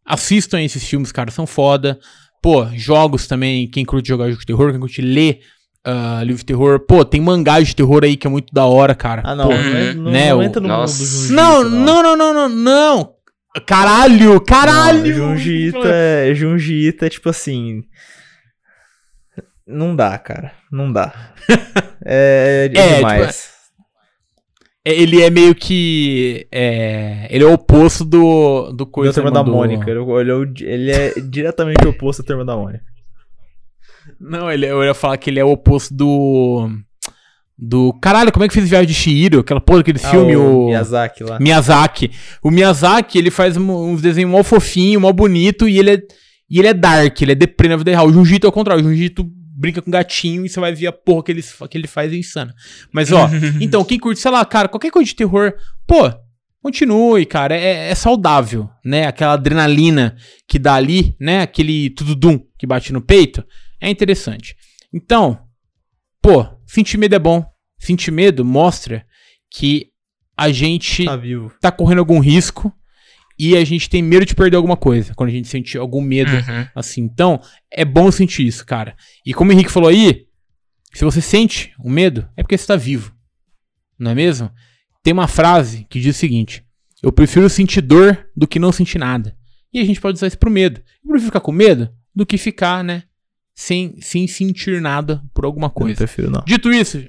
assistam esses filmes, cara, são foda. Pô, jogos também, quem curte jogar jogo de terror, quem curte ler uh, livro de terror. Pô, tem mangá de terror aí que é muito da hora, cara. Ah, não, Pô, não, não, né, não entra no mundo do. Junjito, não, não, não, não, não, não. Caralho, caralho. Junjita, é- Junjita é tipo assim. Não dá, cara. Não dá. (laughs) É, é É, demais. É, Ele é meio que. É, ele é o oposto do, do Do coisa. Turma da do- Mônica. Ele, ele é o- ele é diretamente o oposto da Turma da Mônica. Não, ele, eu ia falar que ele é o oposto do. Do. Caralho, como é que fez Viagem de Shihiro? Aquela porra daquele filme, Ah, o. Miyazaki lá. Miyazaki. O Miyazaki, ele faz um- uns desenhos mó fofinho, mó bonito, e ele é, e ele é dark, ele é deprê na vida real. O Jiu-Jitsu é o contrário, o Jiu-Jitsu brinca com gatinho e você vai ver a porra que ele, que ele faz é insana. Mas, ó, (laughs) então, quem curte, sei lá, cara, qualquer coisa de terror, pô, continue, cara, é, é saudável, né? Aquela adrenalina que dá ali, né? Aquele tududum que bate no peito, é interessante. Então, pô, sentir medo é bom. Sentir medo mostra que a gente Tá vivo. tá correndo algum risco e a gente tem medo de perder alguma coisa. Quando a gente sente algum medo, Uhum. assim. Então, é bom sentir isso, cara. E como o Henrique falou aí, se você sente o medo, é porque você tá vivo. Não é mesmo? Tem uma frase que diz o seguinte: Eu prefiro sentir dor do que não sentir nada. E a gente pode usar isso pro medo. Eu prefiro ficar com medo do que ficar, né? Sem, sem sentir nada por alguma Eu não coisa. prefiro, não. Dito isso,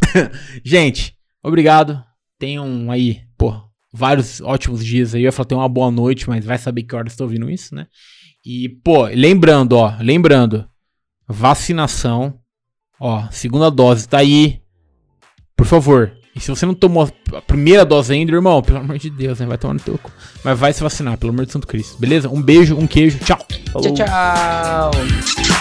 (laughs) gente, obrigado. Tenham aí, pô, vários ótimos dias aí. Eu ia falar, tenham uma boa noite, mas vai saber que horas estou ouvindo isso, né? E, pô, lembrando, ó, lembrando, vacinação, ó, segunda dose tá aí. Por favor. E se você não tomou a primeira dose ainda, irmão, pelo amor de Deus, né? Vai tomar no teu cu. Mas vai se vacinar, pelo amor de Santo Cristo. Beleza? Um beijo, um queijo, tchau. Falou. Tchau, tchau.